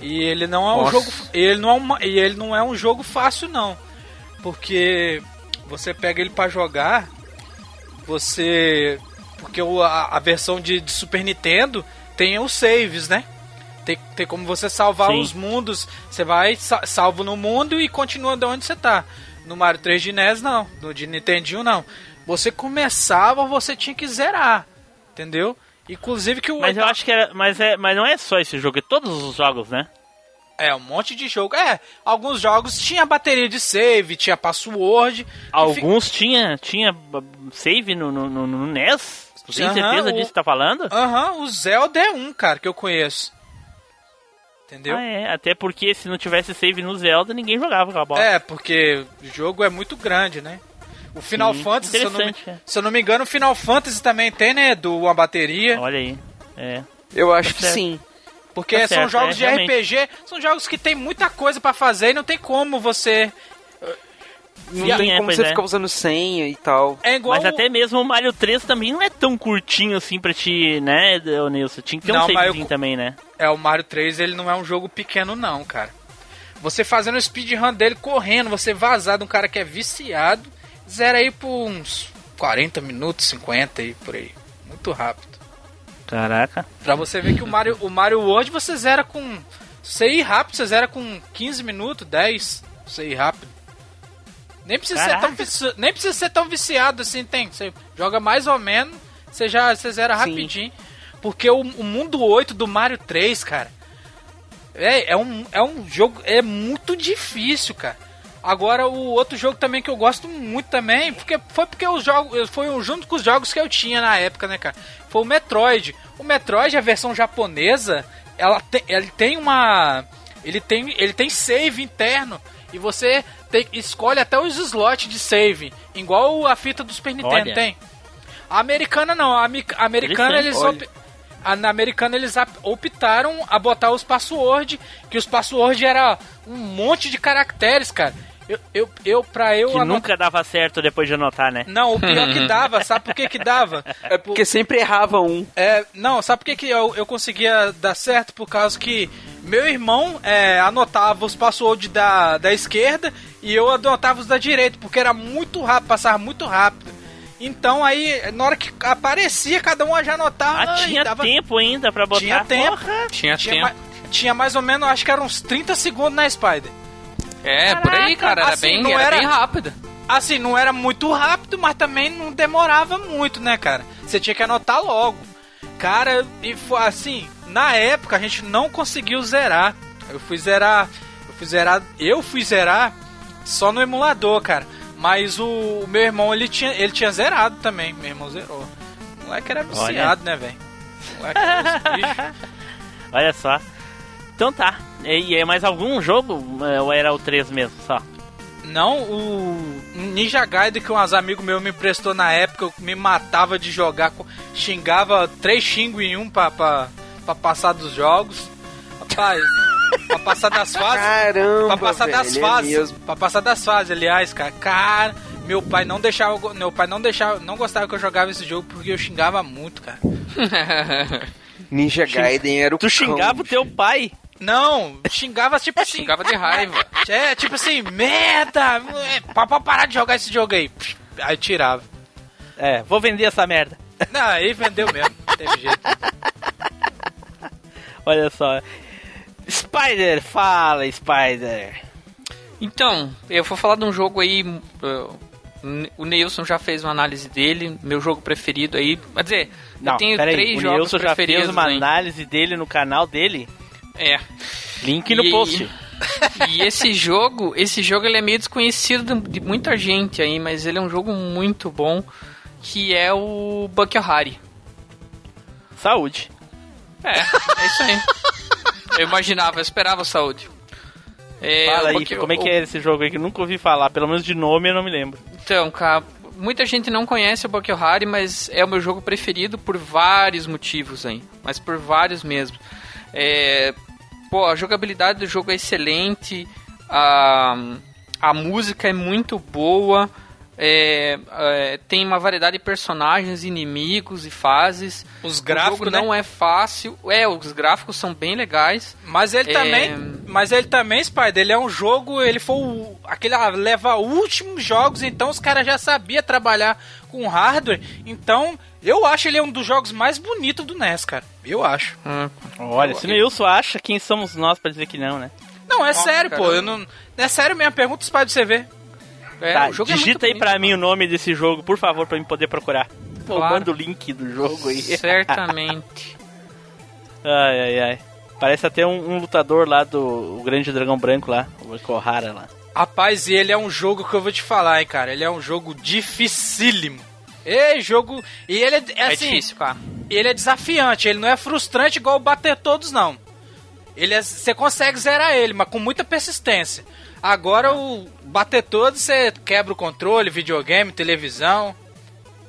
E ele não é um Nossa. jogo, ele não é uma, e ele não é um jogo fácil não. Porque você pega ele pra jogar, você porque a, a versão de, de Super Nintendo tem os saves, né? Tem, tem como você salvar Sim. os mundos. Você vai, sa- salvo no mundo e continua de onde você tá. No Mario 3 de NES, não. No de Nintendinho, não. Você começava, você tinha que zerar. Entendeu? Inclusive que o. Mas eu acho que era. Mas, é, mas não é só esse jogo, é todos os jogos, né? É, um monte de jogo. É, alguns jogos tinha bateria de save, tinha password. que fi- Alguns tinha, tinha save no, no, no- no NES? Tu tem certeza o- disso que tá falando? Aham, o Zelda é um, cara, que eu conheço. Entendeu? Ah, é. Até porque se não tivesse save no Zelda, ninguém jogava aquela bola. É, porque o jogo é muito grande, né? O Final Sim, Fantasy, se eu, não me, interessante, é. se eu não me engano, o Final Fantasy também tem, né? Do uma bateria. Olha aí. É. Eu acho que certo. sim. Porque Tá são certo, jogos é, de realmente. RPG, são jogos que tem muita coisa pra fazer e não tem como você. Não Sim, tem é, como você é. ficar usando senha e tal. É igual. Mas até mesmo o Mario 3 também não é tão curtinho assim pra ti, né, Nilson? Tinha que ter um Não, mas savezinho também, né? É, o Mario 3 ele não é um jogo pequeno, não, cara. Você fazendo o speedrun dele correndo, você vazar de um cara que é viciado, zera aí por uns 40 minutos, 50 aí por aí. Muito rápido. Caraca. Pra você ver que o Mario, o Mario World você zera com. Se você ir rápido, você zera com 15 minutos, 10. Se você ir rápido. Nem precisa, ser tão nem precisa ser tão viciado assim, tem. Você joga mais ou menos, você já você zera Sim. rapidinho. Porque o, o mundo 8 do Mario 3, cara. É, é, um, é um jogo. É muito difícil, cara. Agora, o outro jogo também que eu gosto muito também, porque foi porque os jogos. Foi junto com os jogos que eu tinha na época, né, cara? Foi o Metroid. O Metroid, a versão japonesa, ela tem, ele tem uma. Ele tem, ele tem save interno. E você tem, escolhe até os slots de save. Igual a fita do Super Nintendo Olha. tem. A americana não. A, a americana eles. A- na americana eles optaram a botar os password, que os password era um monte de caracteres, cara. Eu, eu, eu pra eu Que anot- nunca dava certo depois de anotar, né? Não, o pior que dava, sabe por que que dava? É porque sempre errava um. É, não, sabe por que, que eu, eu conseguia dar certo? Por causa que meu irmão é, anotava os passwords da, da esquerda e eu anotava os da direita, porque era muito rápido, passava muito rápido. Então aí, na hora que aparecia, cada um já anotava. Ah, tinha dava- tempo ainda pra botar. Tinha tempo. Porra. Tinha, Tinha, tempo. ma- tinha mais ou menos, acho que eram uns 30 segundos na Spider. É, por aí, cara. Era, assim, bem, não era, era- bem rápido. Assim, não era muito rápido, mas também não demorava muito, né, cara? Você tinha que anotar logo. Cara, e foi assim, na época a gente não conseguiu zerar. Eu fui zerar, eu fui zerar, eu fui zerar só no emulador, cara. Mas o, o meu irmão, ele tinha, ele tinha zerado também, meu irmão zerou. O moleque era viciado, né, velho? O moleque era os bichos. Olha só. Então tá. E, é mais algum jogo? É, Ou era o 3 mesmo só? Não, o Ninja Gaiden que uns amigos meus me emprestou na época, eu me matava de jogar, xingava três xingos em um pra, pra, pra passar dos jogos. Rapaz, pra passar das fases. Caramba, Pra passar velho, das é fases. mesmo. Pra passar das fases, aliás, cara. Cara, meu pai não deixava. Meu pai não deixava. Não gostava que eu jogava esse jogo porque eu xingava muito, cara. Ninja Gaiden era o Tu xingava o cão, teu pai. Não, xingava tipo assim. Xingava de raiva. É, tipo assim, merda! É, pra, pra parar de jogar esse jogo aí. Aí tirava. É, vou vender essa merda. Não, aí vendeu mesmo. Não teve jeito. Olha só. Spider, fala, Spider. Então, eu vou falar de um jogo aí. uh, o Neilson já fez uma análise dele, meu jogo preferido aí. Quer dizer, Não, eu tenho três o jogos Nilson já preferidos. fez uma hein? análise dele no canal dele. É. Link no E- post. E esse jogo, esse jogo ele é meio desconhecido de, muita gente aí, mas ele é um jogo muito bom, que é o Bucky Harry. Saúde. É, é isso aí. Eu imaginava, eu esperava saúde. É, Fala aí, Bucky- como é que é esse jogo aí que eu nunca ouvi falar. Pelo menos de nome eu não me lembro. Então, cara, muita gente não conhece o Bucky Harry, mas é o meu jogo preferido por vários motivos aí. Mas por vários mesmo. É, pô, a jogabilidade do jogo é excelente, a, a música é muito boa, é, é, tem uma variedade de personagens, inimigos e fases. Os o gráficos, jogo né? não é fácil. É, os gráficos são bem legais. Mas ele É. também. Mas ele também, Spider, ele é um jogo. Ele foi o, aquele ah, leva últimos jogos, então os caras já sabiam trabalhar com hardware. Então, eu acho ele é um dos jogos mais bonitos do NES, cara. Eu acho. Hum, Olha, se o Nilson acha, quem somos nós pra dizer que não, né? Não, é Nossa, sério, cara. pô. Eu não, é sério mesmo, pergunta os pais você ver. é, tá, o jogo é muito digita aí bonito, pra mim o nome desse jogo, por favor, pra mim poder procurar. Pô, Claro. manda o link do jogo aí. Certamente. Ai, ai, ai. Parece até um, um lutador lá do o Grande Dragão Branco lá, o Kohara lá. Rapaz, e ele é um jogo que eu vou te falar, hein, cara. Ele é um jogo dificílimo. É jogo. E ele é, é É, assim. difícil, cara. ele é desafiante, ele não é frustrante igual bater todos, não. Ele é, você consegue zerar ele, mas com muita persistência. Agora o bater todos, você quebra o controle, videogame, televisão.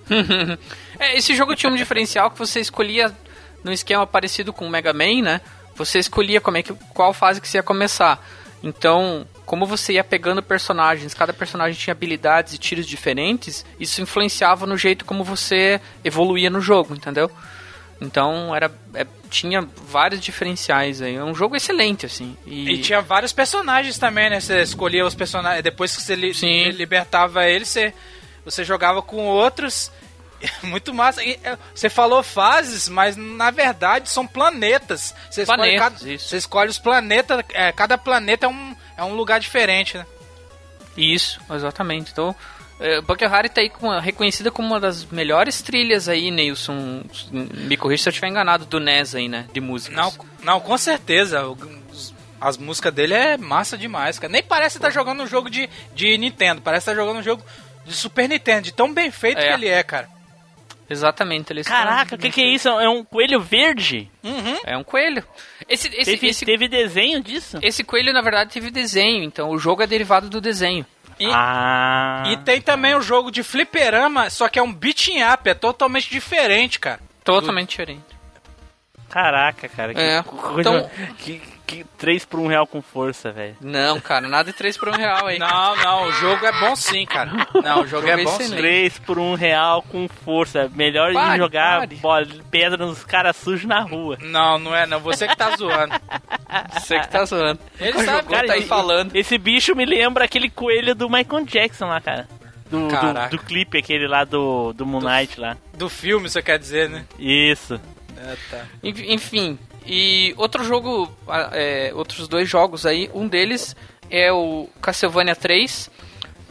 é, esse jogo tinha um diferencial que você escolhia num esquema parecido com o Mega Man, né? Você escolhia como é que, qual fase que você ia começar. Então, como você ia pegando personagens, cada personagem tinha habilidades e tiros diferentes, isso influenciava no jeito como você evoluía no jogo, entendeu? Então, era, é, tinha vários diferenciais aí. É um jogo excelente, assim. E, E tinha vários personagens também, né? Você escolhia os personagens. Depois que você li- libertava ele, você, você jogava com outros. Muito massa. E, é, você falou fases, mas na verdade são planetas. Você escolhe, Planetas, cada, isso. você escolhe os planetas. é, cada planeta é um, é um lugar diferente, né? Isso, exatamente. Então, é, Bucky Harry tá aí com, reconhecida como uma das melhores trilhas aí, Neilson. Me corrija se eu estiver enganado, do NES aí, né? De músicas. Não, não com certeza. As músicas dele é massa demais, cara. Nem parece estar jogando um jogo de, de Nintendo, parece estar jogando um jogo de Super Nintendo, de tão bem feito É. que ele é, cara. Exatamente. Eles Caraca, o que, que é isso? É um coelho verde? Uhum. É um coelho. Esse, esse, Teve, esse, teve desenho disso? esse coelho, na verdade, teve desenho, então o jogo é derivado do desenho. E, Ah. e tem também o jogo de fliperama, só que é um beating up, é totalmente diferente, cara. Totalmente diferente. Caraca, cara. Que É, coisa. então- Que, que 3 por 1 real com força, velho. Não, cara, nada de 3 por 1 real aí. Não, não, o jogo é bom sim, cara. Não, o jogo é bom sim. excelente. 3 por 1 real com força. Melhor Pare, jogar pare. bola, pedra nos caras sujos na rua. Não, não é não, você que tá zoando. Você que tá zoando. Ele O sabe, jogo cara, tá aí falando. Esse bicho me lembra aquele coelho do Michael Jackson lá, cara. Do, do, do clipe aquele lá do, do Moon Knight lá. Do filme, você quer dizer, né? Isso. É, tá. Enf- Enfim, e outro jogo, é, outros dois jogos aí, um deles é o Castlevania 3.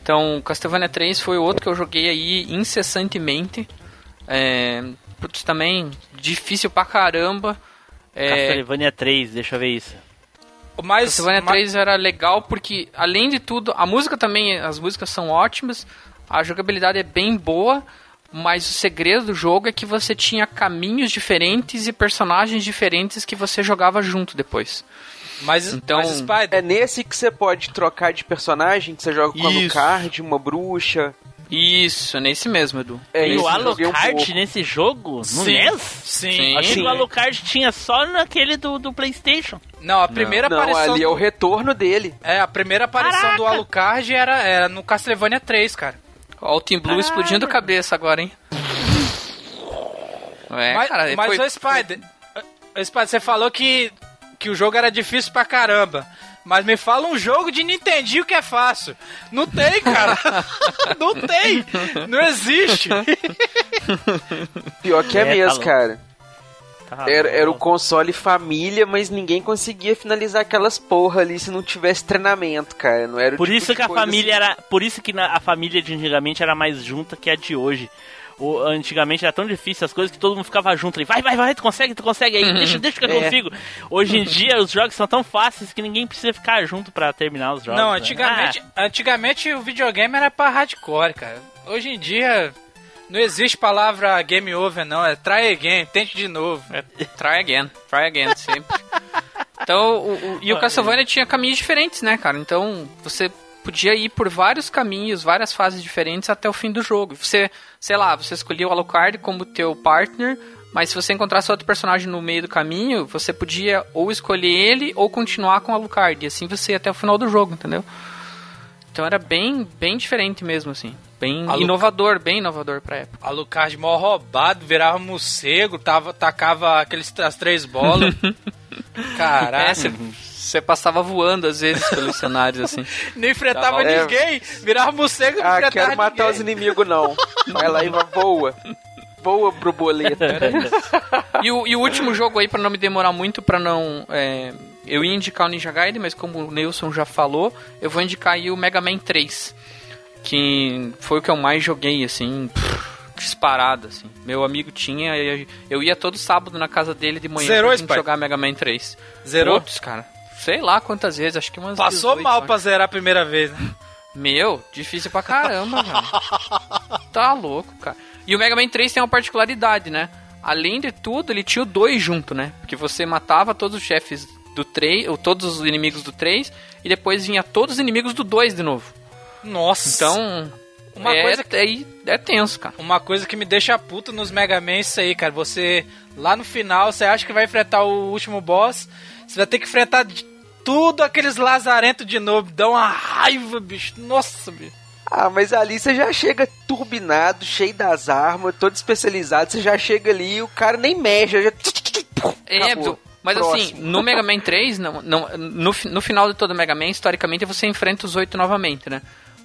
Então, Castlevania 3 foi outro que eu joguei aí incessantemente. É, putz, também difícil pra caramba. É, Castlevania 3, deixa eu ver isso. Mas, Castlevania mas- 3 era legal porque, além de tudo, a música também, as músicas são ótimas, a jogabilidade é bem boa, mas o segredo do jogo é que você tinha caminhos diferentes e personagens diferentes que você jogava junto depois. mas, Então- mas Spider, É nesse que você pode trocar de personagem, que você joga com Isso. Alucard, uma bruxa. Isso, nesse mesmo, Edu. É e o um Alucard pouco. nesse jogo? No Sim. NES? Sim. Sim. Achei que o Alucard tinha só naquele do, do Playstation. Não, a primeira Não, aparição. ali é do- o retorno dele. É, a primeira aparição do Caraca! Alucard era, era no Castlevania 3, cara. Ó, o Team Blue explodindo cabeça agora, hein? É, mas, cara, mas foi- ô Spider, ô, Spider, você falou que, que o jogo era difícil pra caramba. Mas me fala um jogo de Nintendinho que é fácil. Não tem, cara. não tem. Não existe. Pior que é, É, tá mesmo, louco. cara. Tá Era, era o console família, mas ninguém conseguia finalizar aquelas porra ali se não tivesse treinamento, cara. Não era Por tipo isso que a família assim. era. Por isso que na- a família de antigamente era mais junta que a de hoje. O, antigamente era tão difícil as coisas que todo mundo ficava junto ali. Vai, vai, vai, tu consegue, tu consegue aí, deixa, deixa que eu É. consigo. Hoje em dia os jogos são tão fáceis que ninguém precisa ficar junto pra terminar os jogos. Não, né? antigamente, antigamente o videogame era pra hardcore, cara. Hoje em dia não existe palavra game over, não. É try again, tente de novo. É, try again, try again, sempre. Então, o, o- e o Castlevania tinha caminhos diferentes, né, cara? Então, você podia ir por vários caminhos, várias fases diferentes até o fim do jogo. Você, sei lá, você escolhia o Alucard como teu partner, mas se você encontrasse outro personagem no meio do caminho, você podia ou escolher ele ou continuar com o Alucard. E assim você ia até o final do jogo, entendeu? Então era bem, bem diferente mesmo, assim. Bem Alucard. inovador, bem inovador pra época. Alucard mó roubado, virava morcego, tava, tacava aqueles, as três bolas. Caraca. É, você, passava voando às vezes pelos cenários, assim. Não enfrentava É. ninguém, virava morcego e não Ah, enfrentava quero matar os ninguém. inimigos, não. Vai lá e voa. Voa, borboleta. E o, e o último jogo aí, pra não me demorar muito, pra não. é, eu ia indicar o Ninja Gaiden, mas como o Nilson já falou, eu vou indicar aí o Mega Man 3. Que foi o que eu mais joguei, assim, disparado, assim. Meu amigo tinha, eu, ia todo sábado na casa dele de manhã Zerou pra jogar Mega Man 3. Zerou? Putz, cara. Sei lá quantas vezes, acho que umas Passou 18, mal eu pra zerar a primeira vez, né? meu, difícil pra caramba, velho. Tá louco, cara. E o Mega Man 3 tem uma particularidade, né? Além de tudo, ele tinha o 2 junto, né? Porque você matava todos os chefes do 3, ou todos os inimigos do 3, e depois vinha todos os inimigos do 2 de novo. Nossa. Então, Uma é, coisa que- aí é tenso, cara. Uma coisa que me deixa puto nos Mega Man é isso aí, cara. Você, lá no final, você acha que vai enfrentar o último boss, você vai ter que enfrentar de tudo aqueles lazarentos de novo. Dá uma raiva, bicho. Nossa, bicho. Ah, mas ali você já chega turbinado, cheio das armas, todo especializado. Você já chega ali e o cara nem mexe. Já... É, Mas assim, Próximo. no Mega Man 3, não, não, no, no final de todo o Mega Man, historicamente, você enfrenta os oito novamente, né?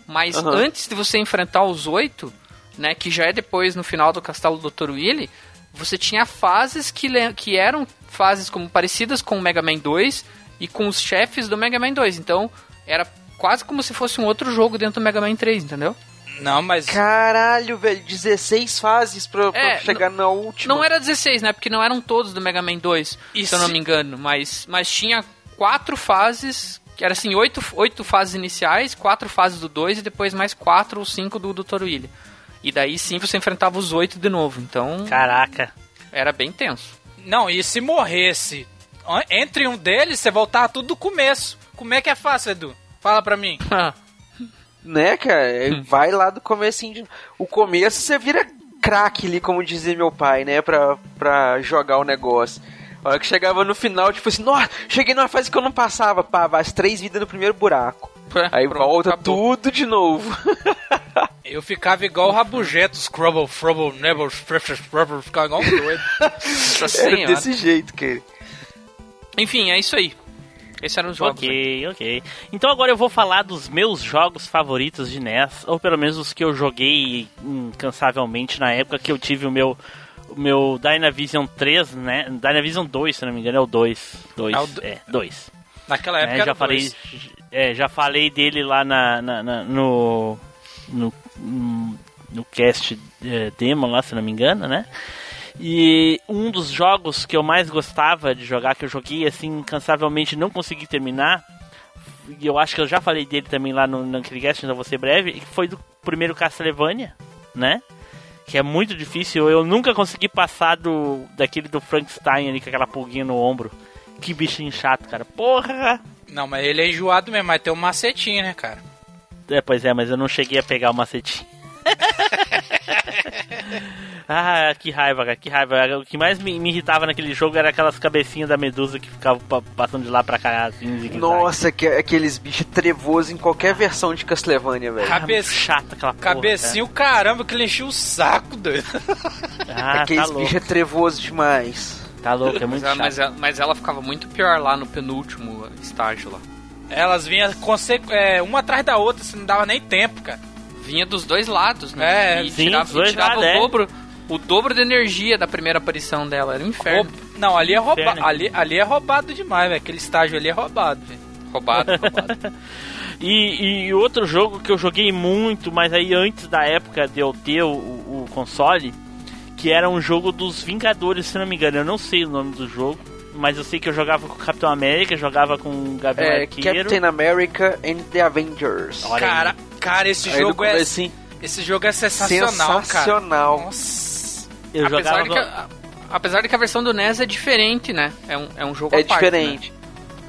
Mas Aham. antes de você enfrentar os oito, né, que já é depois no final do Castelo do Dr. Willy, você tinha fases que, que eram fases como parecidas com o Mega Man 2 e com os chefes do Mega Man 2. Então, era quase como se fosse um outro jogo dentro do Mega Man 3, entendeu? Não, mas. Caralho, velho, 16 fases pra, pra É, chegar na última. Não era 16, né? Porque não eram todos do Mega Man 2, E se eu não me engano. Mas, mas tinha quatro fases, que era assim, oito, oito fases iniciais, quatro fases do 2 e depois mais quatro ou cinco do Dr. Willy. E daí sim você enfrentava os oito de novo. Então Caraca. era bem tenso. Não, e se morresse entre um deles, você voltava tudo do começo. Como é que é fácil, Edu? Fala pra mim. Né, cara? É, Hum. Vai lá do comecinho de... O começo você vira craque ali, como dizia meu pai, né? Pra, pra jogar o negócio. A hora que chegava no final, tipo assim, nossa, cheguei numa fase que eu não passava, pá, vai as três vidas no primeiro buraco. Aí Pronto, volta acabou. tudo de novo. Eu ficava igual o Rabujeto, Scrubble, Frubble, Nebble, Frubble, ficava igual um doido. Era Senhora. desse jeito, cara. Enfim, é isso aí. Esses eram os jogos. Ok, ok. Então agora eu vou falar dos meus jogos favoritos de NES, ou pelo menos os que eu joguei incansavelmente na época que eu tive o meu o meu Dynavision 3, né? Dynavision 2, se não me engano, é o 2. 2, É do- é, 2. Naquela época É, já falei, dois. é, já falei dele lá na, na- na- no, no no cast é, demo lá, se não me engano, né? E um dos jogos que eu mais gostava de jogar, que eu joguei assim incansavelmente, não consegui terminar, e eu acho que eu já falei dele também lá no naquele cast, ainda vou ser breve, que foi do primeiro Castlevania, né? Que é muito difícil, eu nunca consegui passar do daquele do Frankenstein ali com aquela pulguinha no ombro. Que bichinho chato, cara. Porra! Não, mas ele é enjoado mesmo, mas tem um macetinho, né, cara? É, pois é, mas eu não cheguei a pegar o macetinho. ah, que raiva, cara, que raiva. O que mais me, me irritava naquele jogo era aquelas cabecinhas da medusa que ficavam pa- passando de lá pra cá, assim. Nossa, que, aqueles bichos trevosos em qualquer versão de Castlevania, velho. Cabe- muito chata aquela porra, Cabecinho, caramba, que ele enchia o saco, doido. cara. Ah, tá aqueles louco, bichos é trevoso demais. tá louco, é Mas muito ela, chato. mas, ela, mas ela ficava muito pior lá no penúltimo estágio lá. Elas vinham é, uma atrás da outra, você não dava nem tempo, cara. Vinha dos dois lados, né? É, e sim, tirava, e tirava lados, o é. O dobro de energia da primeira aparição dela. Era um inferno. Não, ali é roubado. Inferno. Ali, ali é roubado demais, velho. Aquele estágio ali é roubado, velho. Roubado, roubado. E, e outro jogo que eu joguei muito, mas aí antes da época de eu ter o, o console, que era um jogo dos Vingadores, se não me engano. Eu não sei o nome do jogo, mas eu sei que eu jogava com o Capitão América, jogava com o Gavião É, Arqueiro. Captain America and the Avengers. Olha Cara, aí. cara, esse Aí jogo é. comecinho, Esse jogo é sensacional, sensacional. cara. Nossa. Eu apesar, jogava de que, a- apesar de que a versão do NES é diferente, né? É um, é um jogo É à parte, né? diferente.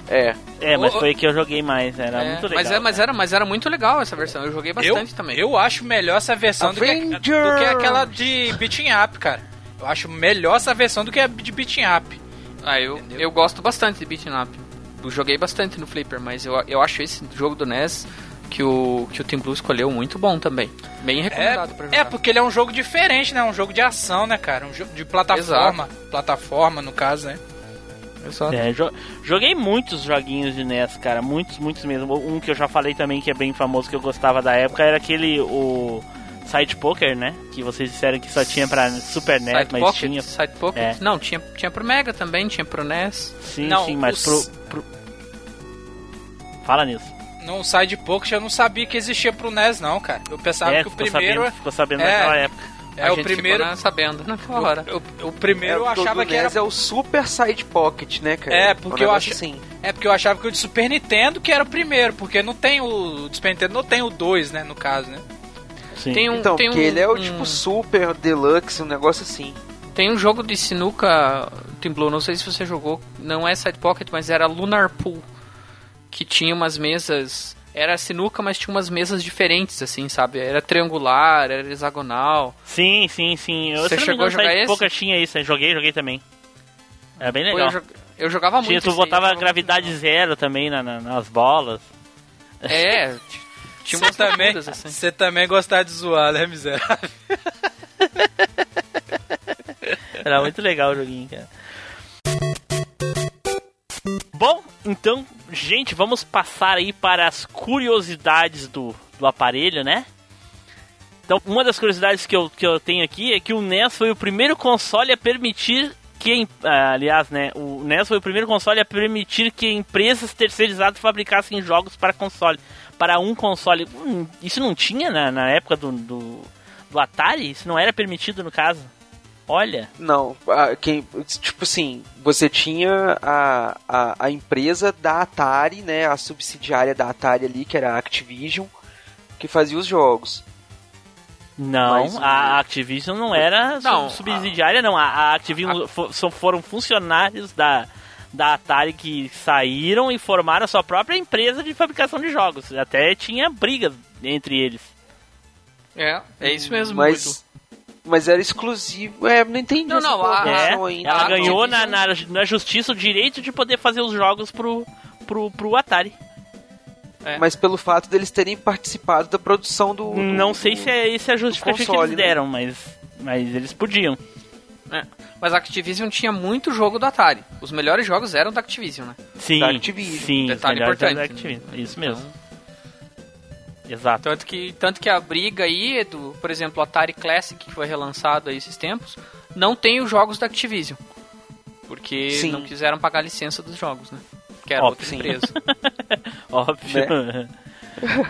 É. É, mas foi que eu joguei mais, era É, muito legal. mas, é, mas, era, mas era muito legal essa versão. Eu joguei bastante eu, também. Eu acho melhor essa versão do que, do que aquela de beating up, cara. Eu acho melhor essa versão do que a de beating up. Ah, eu, eu gosto bastante de beat'em up. Eu joguei bastante no Flipper, mas eu, eu acho esse jogo do NES que o, que o Team Blue escolheu muito bom também. Bem recomendado pra É, jogar. é, porque ele é um jogo diferente, né? Um jogo de ação, né, cara? Um jogo de plataforma. Plataforma, no caso, né? Exato. É, jo- joguei muitos joguinhos de NES, cara, muitos, muitos mesmo. Um que eu já falei também que é bem famoso que eu gostava da época era aquele o Side Poker, né? Que vocês disseram que só tinha pra Super NES, Side mas Pocket, tinha. Side Pocket. É. Não, tinha, tinha pro Mega também, tinha pro NES. Sim, Não, sim, mas os- pro, pro- Fala nisso. No Side Pocket eu não sabia que existia pro NES, não, cara. Eu pensava é, que o primeiro. sabendo, ficou sabendo é- naquela época. É, a o gente primeiro. ficou, né, sabendo naquela hora. O, o primeiro eu É, o achava que era. NES é o Super Side Pocket, né, cara? É, porque Um eu acho- assim. É porque eu achava que o de Super Nintendo que era o primeiro, porque não tem o. O Super Nintendo não tem o 2, né, no caso, né? Sim. Tem um, Então, tem porque um, ele é o um- tipo Super Deluxe, um negócio assim. Tem um jogo de sinuca, Team Blue, não sei se você jogou, não é Side Pocket, mas era Lunar Pool, que tinha umas mesas, era sinuca, mas tinha umas mesas diferentes, assim, sabe? Era triangular, era hexagonal. Sim, sim, sim. Eu, Você se não me chegou engano, a jogar esse? Poker tinha isso, eu joguei, joguei também. Era bem Pô, legal. Eu, jo- eu jogava muito. Tinha, tu aí, botava jogava gravidade muito. zero também na- na- nas bolas. É, tinha umas também, assim. você também gostava de zoar, né, miserável? Era muito legal o joguinho, cara. Bom, então, gente, vamos passar aí para as curiosidades do, do aparelho, né? Então, uma das curiosidades que eu, que eu tenho aqui é que o NES foi o primeiro console a permitir que, ah, aliás, né, o NES foi o primeiro console a permitir que empresas terceirizadas fabricassem jogos para console, para um console. Hum, isso não tinha na, na época do, do, do Atari? Isso não era permitido no caso? Olha, Não, a- quem, tipo assim, você tinha a, a, a empresa da Atari, né, a subsidiária da Atari ali, que era a Activision, que fazia os jogos. não, Mas a Activision não era Não, sub- subsidiária, não. A, a Activision só foram funcionários da, da Atari que saíram e formaram a sua própria empresa de fabricação de jogos. Até tinha brigas entre eles. É, é isso mesmo. Mas, muito. Mas era exclusivo. É, não entendi Não, essa não, a- É, ainda. ela a ganhou na, na, na justiça o direito de poder fazer os jogos pro, pro, pro Atari. É. Mas pelo fato deles terem participado da produção do. do- Não sei do- se é esse a justificativa que console, eles né? deram, mas, mas eles podiam. É. Mas a Activision tinha muito jogo do Atari. Os melhores jogos eram da Activision, né? Sim, Da Activision. sim, Detalhe importante, da né? Activision. Isso mesmo. Então, Exato. Tanto que, tanto que a briga aí, do, por exemplo, o Atari Classic, que foi relançado aí esses tempos, não tem os jogos da Activision. Porque Sim. não quiseram pagar a licença dos jogos, né? Que era Óbvio, outra empresa. Óbvio.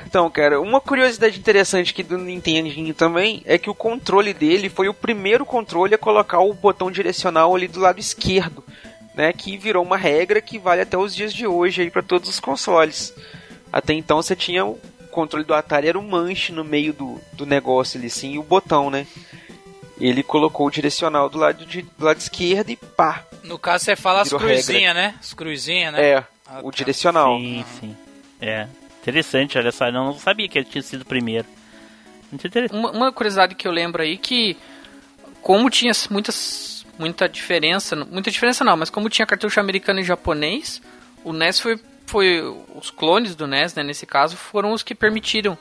Então, cara, uma curiosidade interessante aqui do Nintendinho também é que o controle dele foi o primeiro controle a colocar o botão direcional ali do lado esquerdo, né? Que virou uma regra que vale até os dias de hoje aí para todos os consoles. Até então você tinha controle do Atari era um manche no meio do, do negócio ali, sim, e o botão, né? Ele colocou o direcional do lado, de, do lado esquerdo e pá, No caso, você fala as cruzinhas, né? As cruzinhas, né? é, Ah, o tá. direcional. Sim, sim. É. Interessante, olha só. Eu não sabia que ele tinha sido o primeiro. Muito interessante. uma, uma curiosidade que eu lembro aí que como tinha muitas muita diferença, muita diferença não, mas como tinha cartucho americano e japonês, o NES foi foi os clones do NES, né, nesse caso, foram os que permitiram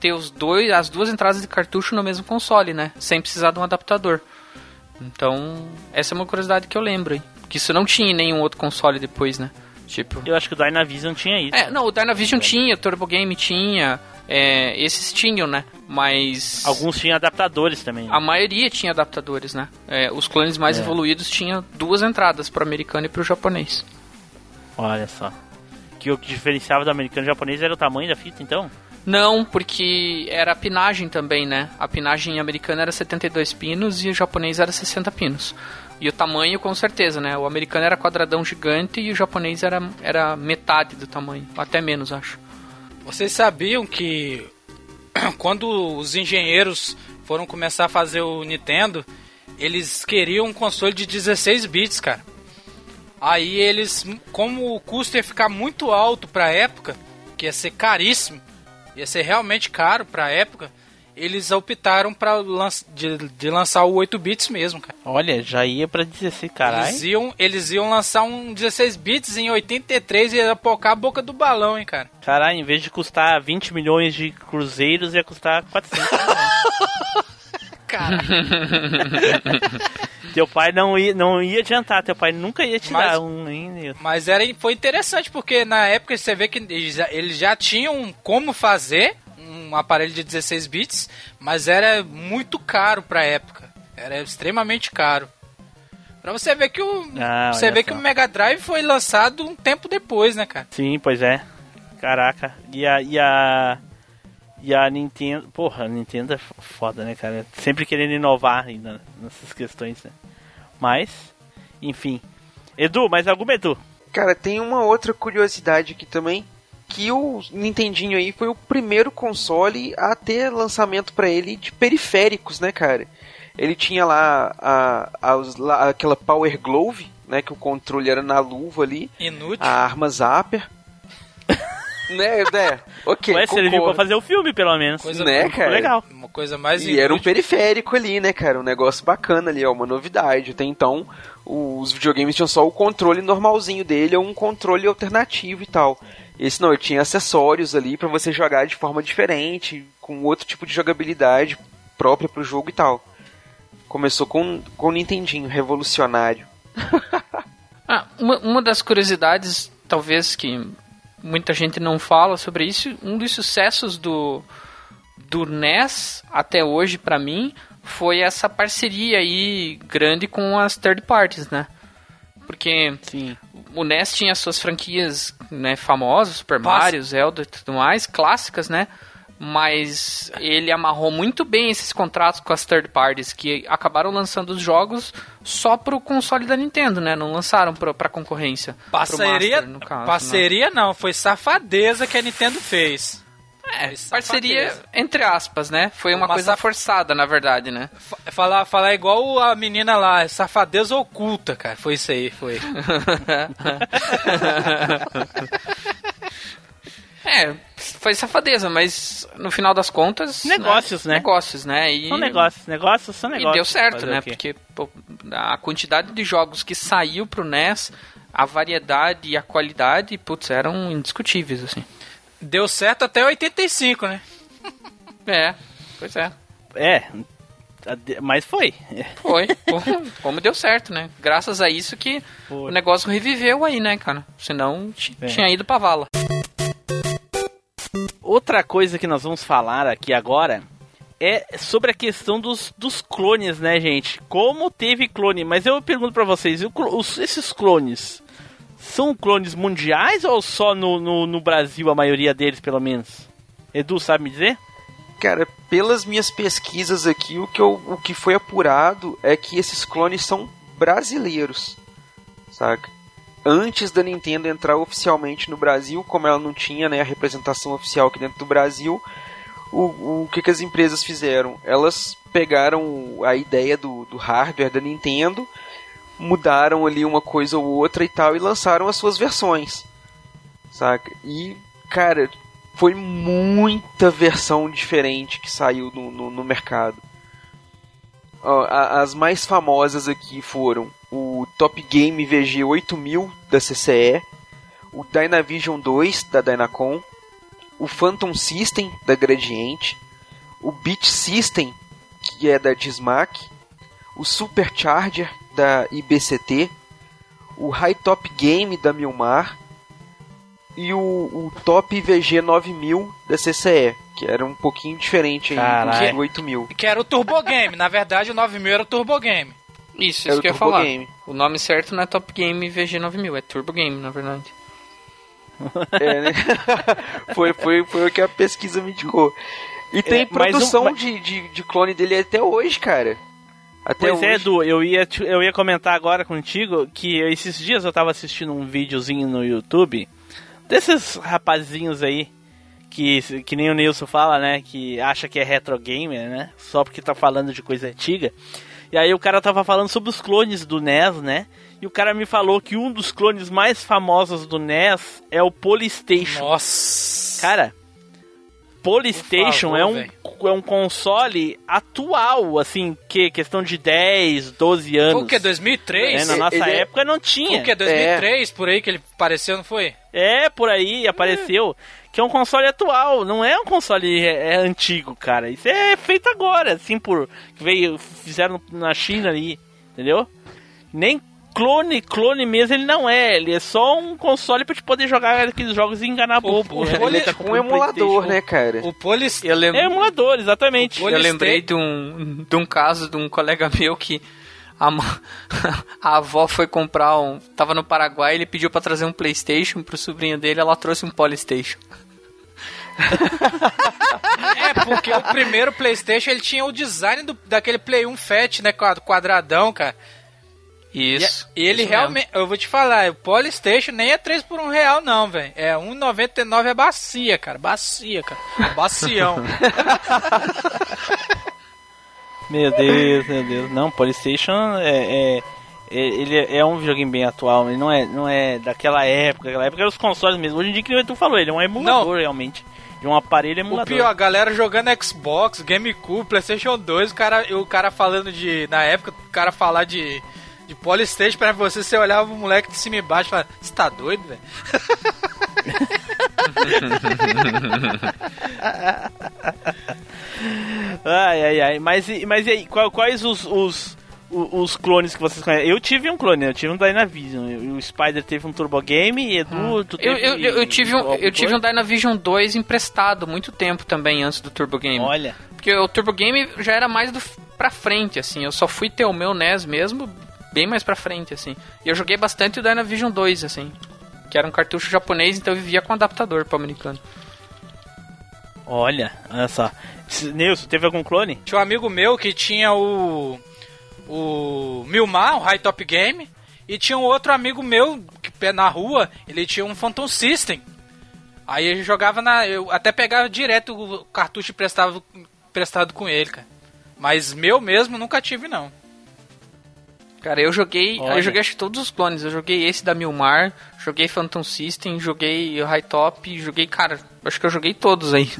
ter os dois as duas entradas de cartucho no mesmo console, né, sem precisar de um adaptador. Então, essa é uma curiosidade que eu lembro aí, que isso não tinha em nenhum outro console depois, né? Tipo, Eu acho que o Dynavision tinha isso. é, não, o Dynavision tinha, o Turbo Game tinha, é, esses tinham, né? Mas Alguns tinham adaptadores também. a maioria tinha adaptadores, né? É, os clones mais É. evoluídos tinham duas entradas para o americano e para o japonês. Olha só. Que o que diferenciava do americano e japonês era o tamanho da fita, então? Não, porque era a pinagem também, né? A pinagem americana era 72 pinos e o japonês era 60 pinos. E o tamanho, com certeza, né? O americano era quadradão gigante e o japonês era, era metade do tamanho. Até menos, acho. Vocês sabiam que quando os engenheiros foram começar a fazer o Nintendo, eles queriam um console de 16 bits, cara. Aí eles, como o custo ia ficar muito alto pra época, que ia ser caríssimo, ia ser realmente caro pra época, eles optaram para de, de lançar o 8 bits mesmo, cara. Olha, já ia pra 16, caralho. Eles iam, eles iam lançar um 16 bits em 83 e ia apocar a boca do balão, hein, cara. Caralho, em vez de custar 20 milhões de cruzeiros, ia custar 400 milhões. Cara, Teu pai não ia, não ia adiantar, teu pai nunca ia te Mas- dar um ainda. Mas era, foi interessante porque na época você vê que eles já, eles já tinham como fazer um aparelho de 16 bits, mas era muito caro pra época. Era extremamente caro. Pra você ver que o Ah, você vê só. que o Mega Drive foi lançado um tempo depois, né, cara? Sim, pois é. Caraca. E a. E a. E a Nintendo. Porra, a Nintendo é foda, né, cara? Sempre querendo inovar ainda nessas questões, né? Mas, enfim. Edu, mais alguma, Edu? Cara, tem uma outra curiosidade aqui também, que o Nintendinho aí foi o primeiro console a ter lançamento pra ele de periféricos, né, cara? Ele tinha lá, a, a- lá aquela Power Glove, né, que o controle era na luva ali, Inútil. a arma Zapper. Né, né? Ok, Ué, serviu pra fazer o filme, pelo menos. Coisa né, cara? legal. Uma coisa mais E era um periférico ali, né, cara? Um negócio bacana ali, ó, uma novidade. Até então, os videogames tinham só o controle normalzinho dele ou um controle alternativo e tal. Esse não, ele tinha acessórios ali pra você jogar de forma diferente, com outro tipo de jogabilidade própria pro jogo e tal. Começou com, com o Nintendinho, revolucionário. Ah, uma, uma das curiosidades, talvez que muita gente não fala sobre isso, um dos sucessos do, do NES até hoje pra mim foi essa parceria aí grande com as third parties, né? Porque Sim. o NES tinha suas franquias né, famosas, Super. Mario, Zelda e tudo mais, clássicas, né? Mas ele amarrou muito bem esses contratos com as third parties que acabaram lançando os jogos só pro console da Nintendo, né? Não lançaram pra, pra concorrência. Parceria, Master, no caso, né? parceria não, foi safadeza que a Nintendo fez. É, parceria entre aspas, né? Foi uma Uma coisa saf- forçada, na verdade, né? Fa- Falar, falar igual a menina lá, safadeza oculta, cara. Foi isso aí, foi. É, foi safadeza, mas no final das contas. Negócios, né? Negócios, né? E, São negócios, negócios são E negócios. deu certo, né? Porque pô, a quantidade de jogos que saiu pro NES, a variedade e a qualidade, putz, eram indiscutíveis, assim. Deu certo até 85, né? É, pois é. É, mas foi. Foi. como, como deu certo, né? Graças a isso que o negócio reviveu aí, né, cara? Senão É. tinha ido pra vala. Outra coisa que nós vamos falar aqui agora é sobre a questão dos, dos clones, né, gente? Como teve clone, mas eu pergunto pra vocês, os- esses clones são clones mundiais ou só no, no, no Brasil, a maioria deles, pelo menos? Edu, sabe me dizer? Cara, pelas minhas pesquisas aqui, o que, eu, o que foi apurado é que esses clones são brasileiros, saca? Antes da Nintendo entrar oficialmente no Brasil, como ela não tinha né, a representação oficial aqui dentro do Brasil, o, o que, que as empresas fizeram? Elas pegaram a ideia do, do hardware da Nintendo, mudaram ali uma coisa ou outra e tal, e lançaram as suas versões, saca? E, cara, foi muita versão diferente que saiu no, no, no mercado. Ó, a- as mais famosas aqui foram o Top Game VG 8000 da CCE, o Dynavision 2 da Dynacon, o Phantom System da Gradiente, o Beat System que é da Dismac, o Supercharger da IBCT, o High Top Game da Milmar e o, o Top VG 9000 da CCE, que era um pouquinho diferente aí do 8000. Que era o Turbo Game. Na verdade, o 9000 era o Turbo Game. Isso, Era isso o que eu ia falar. Game. O nome certo não é Top Game VG9000, é Turbo Game, na verdade. É, né? foi, foi, foi o que a pesquisa me indicou. E tem É, um- produção mas- de, de, de clone dele até hoje, cara. Até Pois hoje. é, Edu, eu ia, te- eu ia comentar agora contigo que esses dias eu tava assistindo um videozinho no YouTube desses rapazinhos aí que, que nem o Nilson fala, né? Que acha que é retro gamer, né? Só porque tá falando de coisa antiga. E aí o cara tava falando sobre os clones do NES, né? E o cara me falou que um dos clones mais famosos do NES é o Polystation. Nossa. Cara, Polystation Por é, favor, um, é um console atual, assim, que questão de 10, 12 anos. Foi o que? 2003? É, na nossa Ele é- época não Foi tinha. o que? 2003, por aí que ele apareceu, não foi? É, por aí apareceu. Que é um console atual, não é um console é, é antigo, cara. Isso é feito agora, assim, por. que Veio, fizeram na China ali, entendeu? Nem clone, clone mesmo ele não é. Ele é só um console pra te poder jogar aqueles jogos e enganar bobo. né? Ele é tá com um emulador, né, cara? O Polis... Eu lembro, É emulador, exatamente. O eu lembrei de um, de um caso de um colega meu que a, a avó foi comprar um. Tava no Paraguai, ele pediu pra trazer um Playstation pro sobrinho dele, ela trouxe um Polystation. É, porque o primeiro Playstation, ele tinha o design do, daquele Play 1 Fat, né, quad- quadradão, cara. Isso. e ele isso realmente, eu vou te falar, o Polystation nem é 3 por 1 real não, velho. É 1,99 é bacia, cara, bacia, cara. Bacião. Meu Deus, meu Deus. Não, Polystation é, é- é- ele é- um videogame bem atual, ele não é, não é daquela época, aquela época eram os consoles mesmo. Hoje em dia, que tu falou, ele é um emulador realmente. De um aparelho O emulador. pior, a galera jogando Xbox, GameCube, PlayStation 2, o cara, o cara falando de. Na época, o cara falar de. De Polystation pra você, você olhava o moleque de cima e baixo e falava, você tá doido, velho? Ai, ai, ai. Mas, e- mas e aí, quais os, os, o- os clones que vocês conhecem? Eu tive um clone, eu tive um Dynavision. O Spider teve um Turbo Game e Edu, tu Eu, teve... eu, eu, eu tive um, eu tive um? Dynavision 2 emprestado muito tempo também antes do Turbo Game. Olha, Porque o Turbo Game já era mais do, pra frente, assim. Eu só fui ter o meu NES mesmo bem mais pra frente, assim. E eu joguei bastante o Dynavision 2, assim. Que era um cartucho japonês, então eu vivia com adaptador pro americano. Olha, olha só. Nilson, teve algum clone? Tinha um amigo meu que tinha o. O Milmar, o High Top Game. E tinha um outro amigo meu que na rua, ele tinha um Phantom System. Aí ele jogava na. Eu até pegava direto o cartucho emprestado, emprestado com ele, cara. Mas meu mesmo nunca tive, não. Cara, eu joguei. Olha. Eu joguei acho que todos os clones. Eu joguei esse da Milmar, joguei Phantom System, joguei High Top, joguei, cara, acho que eu joguei todos aí.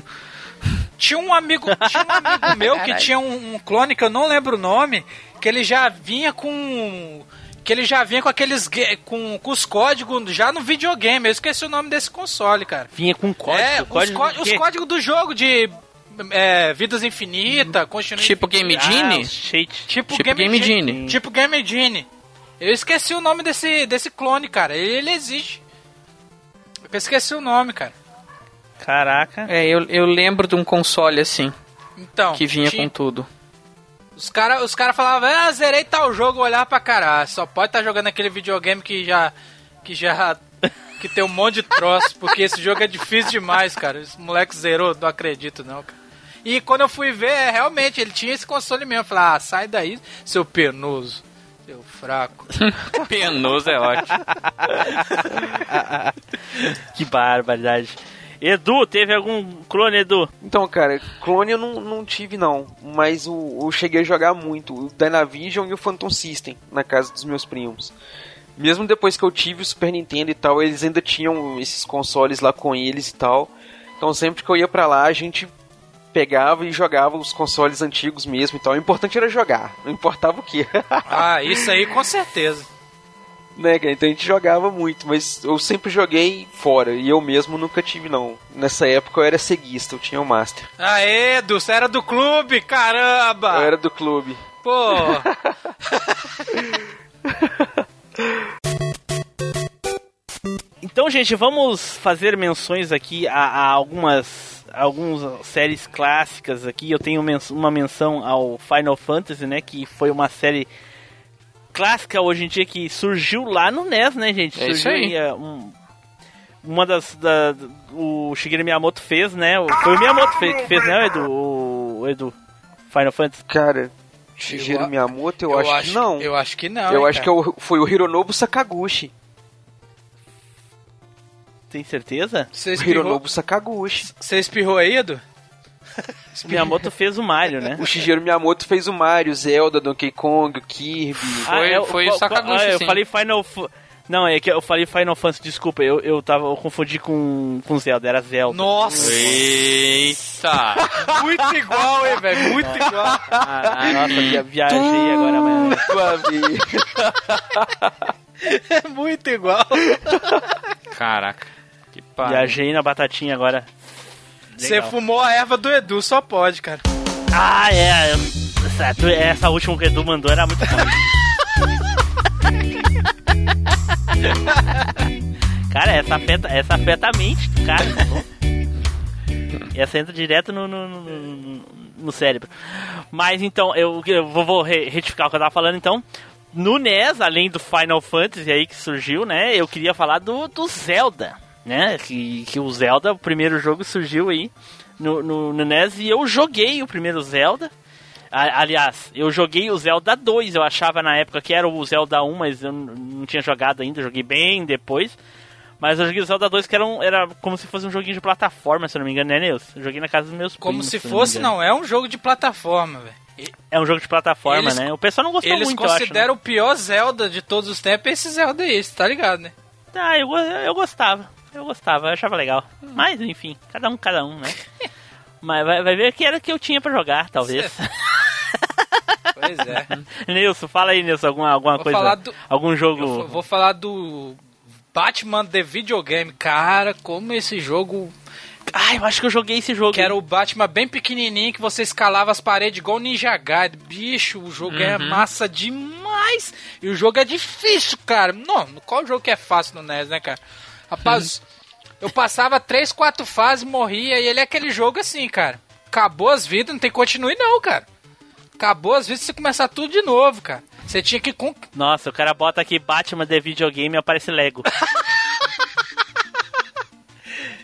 Tinha um amigo, tinha um amigo meu que tinha um, um clone que eu não lembro o nome, que ele já vinha com que ele já vinha com aqueles com, com os códigos já no videogame. Eu esqueci o nome desse console, cara. Vinha com código. é, os, código os quê? códigos do jogo de é, vidas infinitas, continue Tipo Game Ah, Genie? os cheat. tipo, tipo Game, Game Genie. Genie. Tipo Game Genie. Eu esqueci o nome desse desse clone, cara. Ele, ele existe. Eu esqueci o nome, cara. Caraca. É, eu, eu lembro de um console assim, Então, que vinha tinha- com tudo. Os caras os cara falavam, ah, zerei tal jogo, eu olhava pra caralho. Só pode estar jogando aquele videogame que já. que já. que tem um monte de troço, porque esse jogo é difícil demais, cara. Esse moleque zerou, não acredito não, cara. E quando eu fui ver, é, realmente, ele tinha esse console mesmo. Eu falei, ah, sai daí, seu penoso, seu fraco. Penoso é ótimo. Que barbaridade. Edu, teve algum clone, Edu? Então, cara, clone eu não, não tive não, mas o, eu cheguei a jogar muito, o Dynavision e o Phantom System na casa dos meus primos. Mesmo depois que eu tive o Super Nintendo e tal, eles ainda tinham esses consoles lá com eles e tal. Então sempre que eu ia pra lá, a gente pegava e jogava os consoles antigos mesmo e tal. O importante era jogar, não importava o que. Ah, isso aí com certeza. Né, cara? Então a gente jogava muito, mas eu sempre joguei fora e eu mesmo nunca tive não. Nessa época eu era ceguista, eu tinha o Master. Aê, Edu, você era do clube, caramba! Eu era do clube. Pô, Então, gente, vamos fazer menções aqui a, a algumas algumas séries clássicas aqui. Eu tenho uma menção ao Final Fantasy, né, que foi uma série clássica hoje em dia que surgiu lá no NES, né, gente? É isso surgiu aí. é, um- uma das da, o Shigeru Miyamoto fez, né? Foi o Miyamoto fe- que fez, né, Edu? O, o Edu Final Fantasy. Cara, Shigeru Eu Miyamoto, eu, acho, que não. Eu, Eu acho que não. hein, acho que é foi o Hironobu Sakaguchi. Tem certeza? Você O espirrou, Hironobu Sakaguchi. você espirrou aí, Edu? O Miyamoto fez o Mario, né? O Shigeru Miyamoto fez o Mario, Zelda, Donkey Kong, o Kirby. Foi- é, foi o qual- Sakaguchi, ah, eu sim. falei Final Fa- Não, é que eu falei Final Fantasy, desculpa, eu, eu tava eu confundi com, com Zelda, era Zelda. Nossa! Eita! Muito igual, hein, velho? Muito igual. Ah, nossa, via- viajei agora, mas. Tua vida. Muito igual. Caraca. Que pariu. Viajei na batatinha agora. Você fumou a erva do Edu, só pode, cara. Ah, é. Essa, essa última que o Edu mandou era muito boa. cara, essa afeta, essa afeta a mente do cara. tá bom? Essa entra direto no, no, no- no- cérebro. Mas então, eu, eu vou, vou re- retificar o que eu tava falando então. No NES, além do Final Fantasy aí que surgiu, né? Eu queria falar do, do Zelda, né? Que, que o Zelda, o primeiro jogo surgiu aí no, no, no NES e eu joguei o primeiro Zelda. A- Aliás, eu joguei o Zelda 2, eu achava na época que era o Zelda 1, mas eu não tinha jogado ainda, joguei bem depois. Mas eu joguei o Zelda 2 que era, um, era como se fosse um joguinho de plataforma, se eu não me engano, né, Nilson? Eu joguei na casa dos meus Como primos, se eu me fosse, engano. não. É um jogo de plataforma, velho. É um jogo de plataforma, Eles- né? O pessoal não gostou Eles muito, eu acho. né? consideram o pior Zelda de todos os tempos esse Zelda aí, tá ligado, né? Ah, eu, eu gostava. Eu gostava, eu achava legal. Mas, enfim, cada um, cada um, né? Mas vai, vai ver que era o que eu tinha pra jogar, talvez. Pois é. Nilson, fala aí, Nilson, alguma, alguma Vou coisa. falar do- Algum jogo. Eu vou- falar do Batman The Videogame. Cara, como esse jogo... Ah, eu acho que eu joguei esse jogo. Que era o Batman bem pequenininho, que você escalava as paredes igual o Ninja Gaiden. Bicho, o jogo é massa demais. E o jogo é difícil, cara. Não, qual jogo que é fácil no NES, né, cara? Rapaz, eu passava três, quatro fases, morria, e ele é aquele jogo assim, cara. Acabou as vidas, não tem continue não, cara. Acabou as vidas, você começar tudo de novo, cara. Você tinha que... con- Nossa, o cara bota aqui Batman The Videogame e aparece Lego.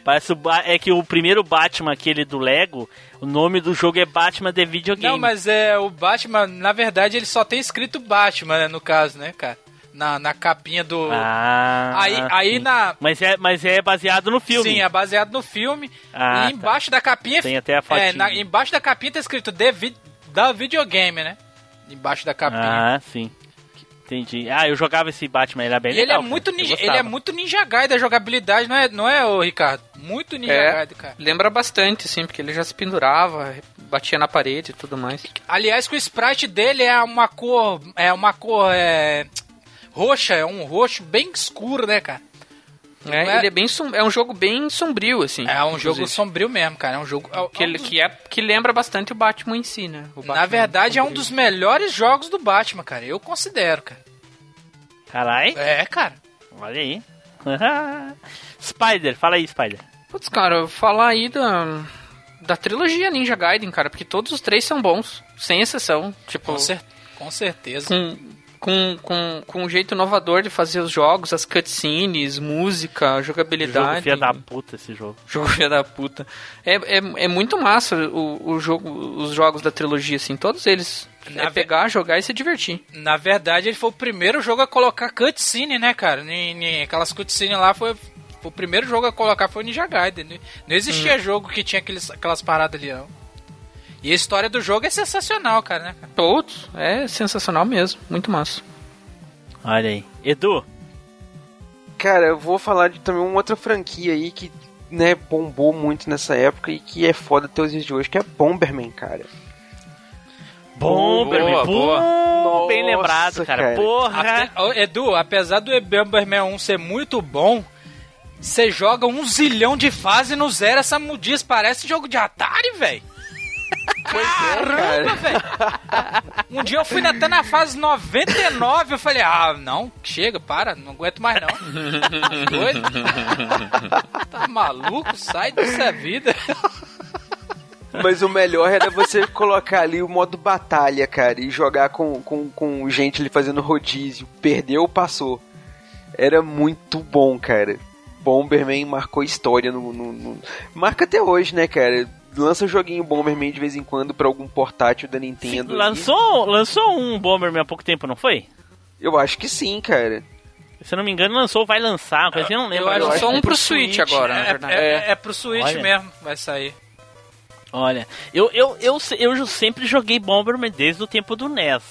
Parece o Ba- é que o primeiro Batman, aquele do Lego, o nome do jogo é Batman The Video Game. Não, mas é o Batman, na verdade, ele só tem escrito Batman, né, no caso, né, cara? Na, na capinha do. Ah, aí aí sim. na. Mas é, mas é baseado no filme. Sim, é baseado no filme. Ah, e embaixo da capinha. Tem até a fotinha. É, na- embaixo da capinha tá escrito The Vi- da videogame, né? Embaixo da capinha. Ah, sim. Entendi. Ah, eu jogava esse Batman, ele era bem E ele legal. é muito ninja, ele é muito Ninja Gaiden da jogabilidade, não é, não é, ô, Ricardo? Muito Ninja É. Gaiden, cara. Lembra bastante, assim, porque ele já se pendurava, batia na parede e tudo mais. Aliás, que o sprite dele é uma cor, é uma cor é, roxa, é um roxo bem escuro, né, cara? É, é- Ele é bem som- é um jogo bem sombrio, assim. É um jogo inclusive. sombrio mesmo, cara. É um jogo é que, ele, que, é, que lembra bastante o Batman em si, né? O na verdade é um sombrio. dos melhores jogos do Batman, cara. Eu considero, cara. Caralho, É, cara. olha aí. Spider, fala aí, Spider. Putz, cara, falar aí da, da trilogia Ninja Gaiden, cara, porque todos os três são bons, sem exceção. Tipo, Com, cer com certeza. com, com, com, com um jeito inovador de fazer os jogos, as cutscenes, música, Jogo jogabilidade. filha da puta esse jogo. Jogo filha da puta. É, é, é muito massa o, o jogo, os jogos da trilogia, assim, todos eles. Na é ve- pegar, jogar e se divertir. Na verdade, ele foi o primeiro jogo a colocar cutscene, né, cara? Em, aquelas cutscenes lá foi, foi o primeiro jogo a colocar foi o Ninja Gaiden. Não, não existia jogo que tinha aqueles, aquelas paradas ali, não. E a história do jogo é sensacional, cara, né? Todos, é sensacional mesmo, muito massa. Olha aí. Edu, Cara, eu vou falar de também uma outra franquia aí que, né, bombou muito nessa época e que é foda até os dias de hoje, que é Bomberman, cara. Bomberman, boa, boa. bem Nossa, lembrado, cara. cara. Porra. Até- Edu, apesar do Bomberman 1 ser muito bom, você joga um zilhão de fase não zera essa mudias. Parece jogo de Atari, velho. Caramba, velho. Um dia eu fui até na fase 99, eu falei, ah, não, chega, para, não aguento mais não. Tá doido? Tá maluco? Sai dessa vida. Mas o melhor era você colocar ali o modo batalha, cara, e jogar com, com, com gente ali fazendo rodízio. Perdeu, passou. Era muito bom, cara. Bomberman marcou história no, no- no- Marca até hoje, né, cara? Lança joguinho Bomberman de vez em quando pra algum portátil da Nintendo. Lançou, lançou um Bomberman há pouco tempo, não foi? Eu acho que sim, cara. Se eu não me engano, lançou, vai lançar, coisa assim, eu não lembro. Eu acho Só um pro pro Switch, Switch, agora, na É, verdade. é, é pro Switch Olha. mesmo, vai sair. Olha, eu, eu, eu, eu sempre joguei Bomberman desde o tempo do NES,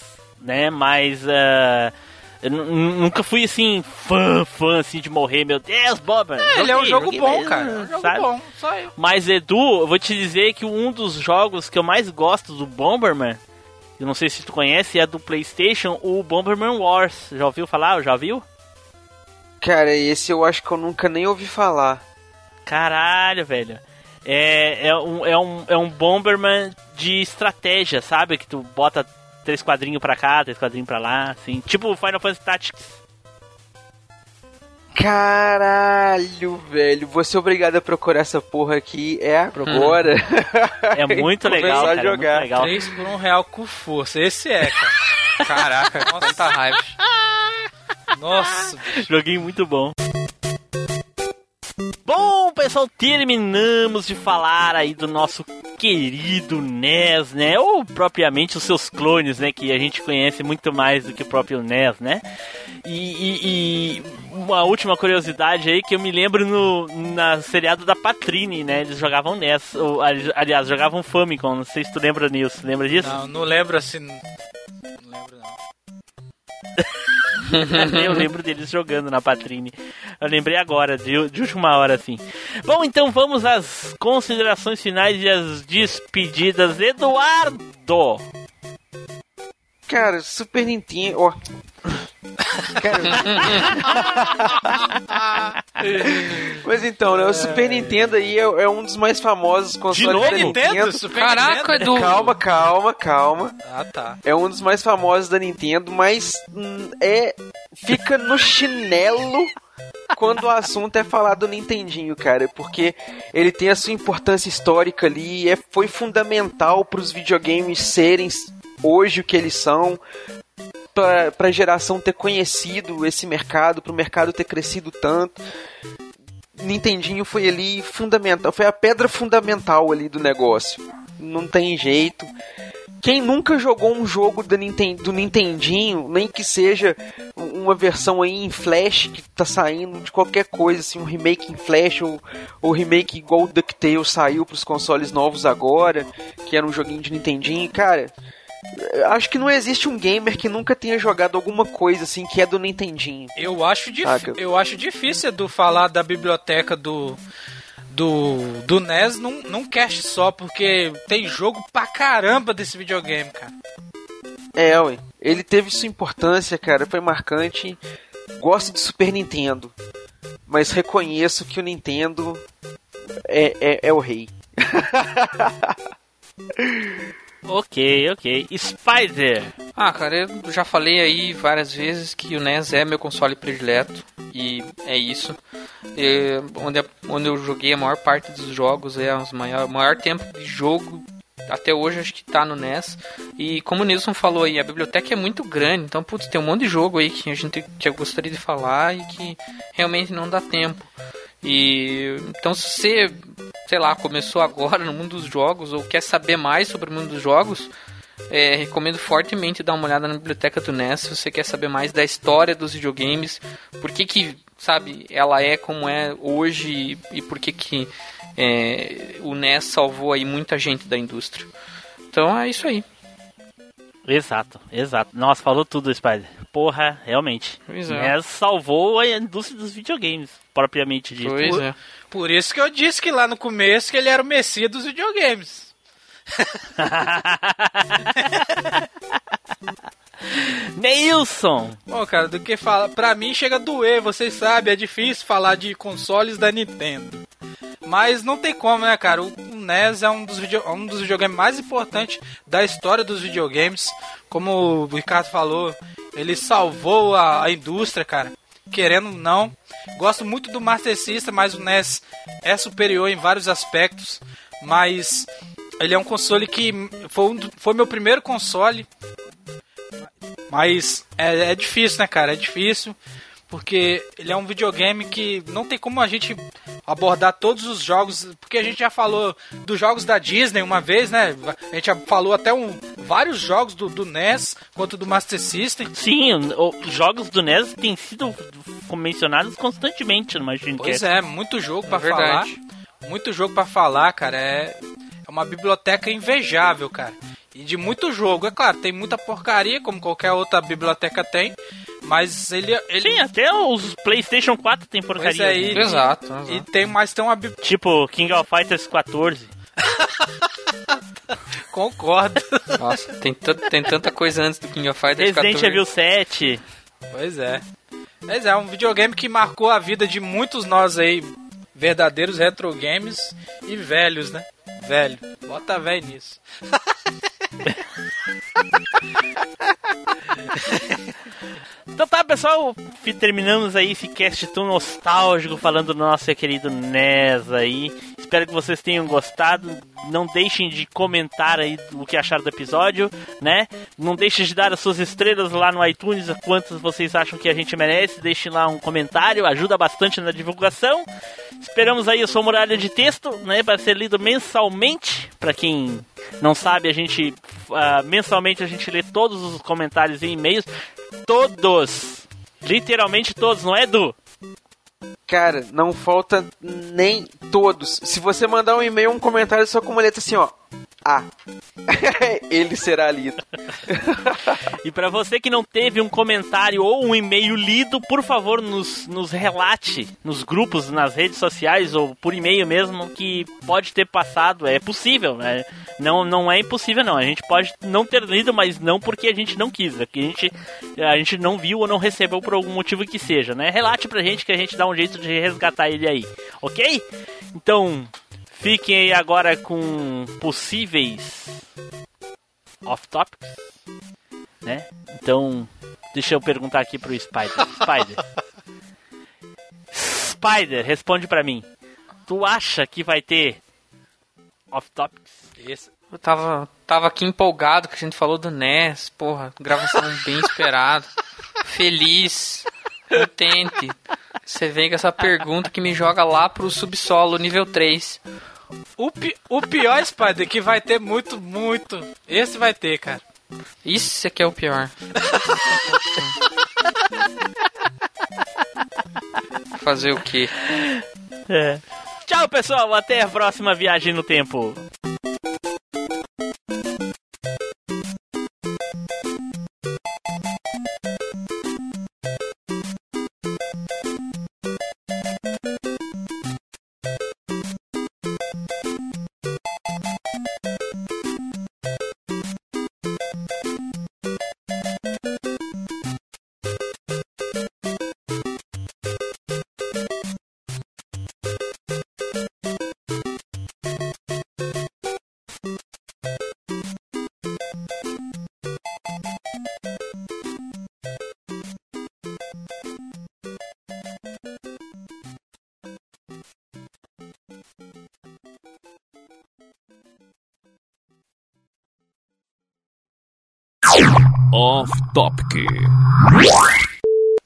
né? Mas ah, eu nu- nu- nunca fui assim, fã, fã assim de morrer, meu Deus, Bomberman. É, ele é um Joguei, jogo joguei, bom, mas, cara. É um jogo sabe? bom, só eu. Mas Edu, eu vou te dizer que um dos jogos que eu mais gosto do Bomberman, eu não sei se tu conhece, é do PlayStation, o Bomberman Wars. Já ouviu falar? Já viu? Cara, esse eu acho que eu nunca nem ouvi falar. Caralho, velho. É, é, um, é, um, é um Bomberman de estratégia, sabe? Que tu bota três quadrinhos pra cá, três quadrinhos pra lá, assim. Tipo Final Fantasy Tactics. Caralho, velho. Vou ser obrigado a procurar essa porra aqui. É agora. É muito legal, a cara. É jogar. muito legal. 3 por 1 real com força. Esse é, cara. Caraca, quanta raiva. Nossa. Joguinho muito bom. Bom, pessoal, terminamos de falar aí do nosso querido NES, né? Ou propriamente os seus clones, né? Que a gente conhece muito mais do que o próprio NES, né? E, e- e uma última curiosidade aí que eu me lembro no na seriado da Patrine, né? Eles jogavam NES, ou, ali- aliás, jogavam Famicom. Não sei se tu lembra nisso. Lembra disso? Não, não lembro assim. Não lembro, não. eu lembro deles jogando na Patrine. Eu lembrei agora, de, de última hora, assim. Bom, então vamos às considerações finais e às despedidas. Eduardo! Cara, Super Nintendo. Ó. Cara. Mas então, né? O Super Nintendo aí é, é um dos mais famosos consoles novo? da Nintendo? Super Caraca, Nintendo? Edu. Calma, calma, calma. Ah, tá. É um dos mais famosos da Nintendo, mas hum, é fica no chinelo quando o assunto é falar do Nintendinho, cara, porque ele tem a sua importância histórica ali, é, foi fundamental para os videogames serem hoje o que eles são, para a geração ter conhecido esse mercado, para o mercado ter crescido tanto. Nintendinho foi ali fundamental, foi a pedra fundamental ali do negócio. Não tem jeito. Quem nunca jogou um jogo do, Nintendo, do Nintendinho, nem que seja uma versão aí em Flash que tá saindo de qualquer coisa, assim, um remake em Flash ou, ou remake igual o DuckTales saiu pros consoles novos agora, que era um joguinho de Nintendinho, cara. Acho que não existe um gamer que nunca tenha jogado alguma coisa assim que é do Nintendinho. Eu acho, dif eu acho difícil do falar da biblioteca do do, do NES num, num cast só, porque tem jogo pra caramba desse videogame, cara. É, ué. Ele teve sua importância, cara, foi marcante. Gosto de Super Nintendo, mas reconheço que o Nintendo é, é, é o rei. Ok, ok. Spider! Ah, cara, eu já falei aí várias vezes que o NES é meu console predileto e é isso. É, onde, onde eu joguei a maior parte dos jogos, é o maior, maior tempo de jogo até hoje acho que tá no NES. E como o Nilson falou aí, a biblioteca é muito grande, então putz, tem um monte de jogo aí que a gente que eu gostaria de falar e que realmente não dá tempo. E então se você, sei lá, começou agora no mundo dos jogos ou quer saber mais sobre o mundo dos jogos, é, recomendo fortemente dar uma olhada na biblioteca do NES se você quer saber mais da história dos videogames, por que que, sabe, ela é como é hoje e por que que é, o NES salvou aí muita gente da indústria. Então é isso aí. Exato, exato. Nossa, falou tudo, Spider. Porra, realmente. Pois é. NES salvou a indústria dos videogames, propriamente dito. Pois é. Por isso que eu disse que lá no começo que ele era o messias dos videogames. Neilson! Bom, cara, do que falar. Pra mim chega a doer, vocês sabem, é difícil falar de consoles da Nintendo. Mas não tem como, né, cara? O NES é um dos, video... um dos videogames mais importantes da história dos videogames. Como o Ricardo falou, ele salvou a, a indústria, cara. Querendo não. Gosto muito do Master System, mas o NES é superior em vários aspectos. Mas ele é um console que foi, um foi meu primeiro console. Mas é, é difícil, né, cara? É difícil. Porque ele é um videogame que não tem como a gente abordar todos os jogos. Porque a gente já falou dos jogos da Disney uma vez, né? A gente já falou até um, vários jogos do, do NES quanto do Master System. Sim, os jogos do NES têm sido mencionados constantemente no Machine Pois é, muito jogo pra falar. verdade. Muito jogo pra falar, cara. É, é uma biblioteca invejável, cara. E de muito jogo. É claro, tem muita porcaria, como qualquer outra biblioteca tem. Mas ele. ele Sim, até os PlayStation 4 tem porcaria. Pois é, e- Exato. E exato. tem, mas tem uma Tipo King of Fighters 14. Concordo. Nossa, tem, tem tanta coisa antes do King of Fighters Resident 14. Evil 7. pois é. Mas é um videogame que marcou a vida de muitos nós aí, verdadeiros retro games e velhos, né? Velho. Bota velho nisso. Então tá, pessoal, terminamos aí esse cast tão nostálgico falando do nosso querido NES aí. Espero que vocês tenham gostado. Não deixem de comentar aí o que acharam do episódio, né? Não deixem de dar as suas estrelas lá no iTunes, quantas vocês acham que a gente merece. Deixem lá um comentário, ajuda bastante na divulgação. Esperamos aí a sua muralha de texto, né, para ser lido mensalmente. Para quem não sabe, a gente ah, mensalmente a gente lê todos os comentários e e-mails, todos, literalmente todos, não é Edu? Cara, não falta nem todos. Se você mandar um e-mail, um comentário só com uma letra assim, ó. A. Ele será lido. E para você que não teve um comentário ou um e-mail lido, por favor, nos, nos relate nos grupos, nas redes sociais ou por e-mail mesmo que pode ter passado. É possível, né? Não, não é impossível, não. A gente pode não ter lido, mas não porque a gente não quis, é que a gente, a gente não viu ou não recebeu por algum motivo que seja, né? Relate pra gente que a gente dá um jeito de resgatar ele aí, ok? Então, fiquem aí agora com possíveis off-topics né? Então, deixa eu perguntar aqui pro Spider. Spider. Spider, responde pra mim. Tu acha que vai ter off-topics? Eu tava, tava aqui empolgado que a gente falou do NES, porra, gravação bem esperada. Feliz, contente. Você vem com essa pergunta que me joga lá pro subsolo, nível 3. O, pi- o pior, Spider, que vai ter muito, muito. Esse vai ter, cara. Isso aqui é o pior. Fazer o quê? É. Tchau, pessoal. Até a próxima viagem no tempo. Off Topic.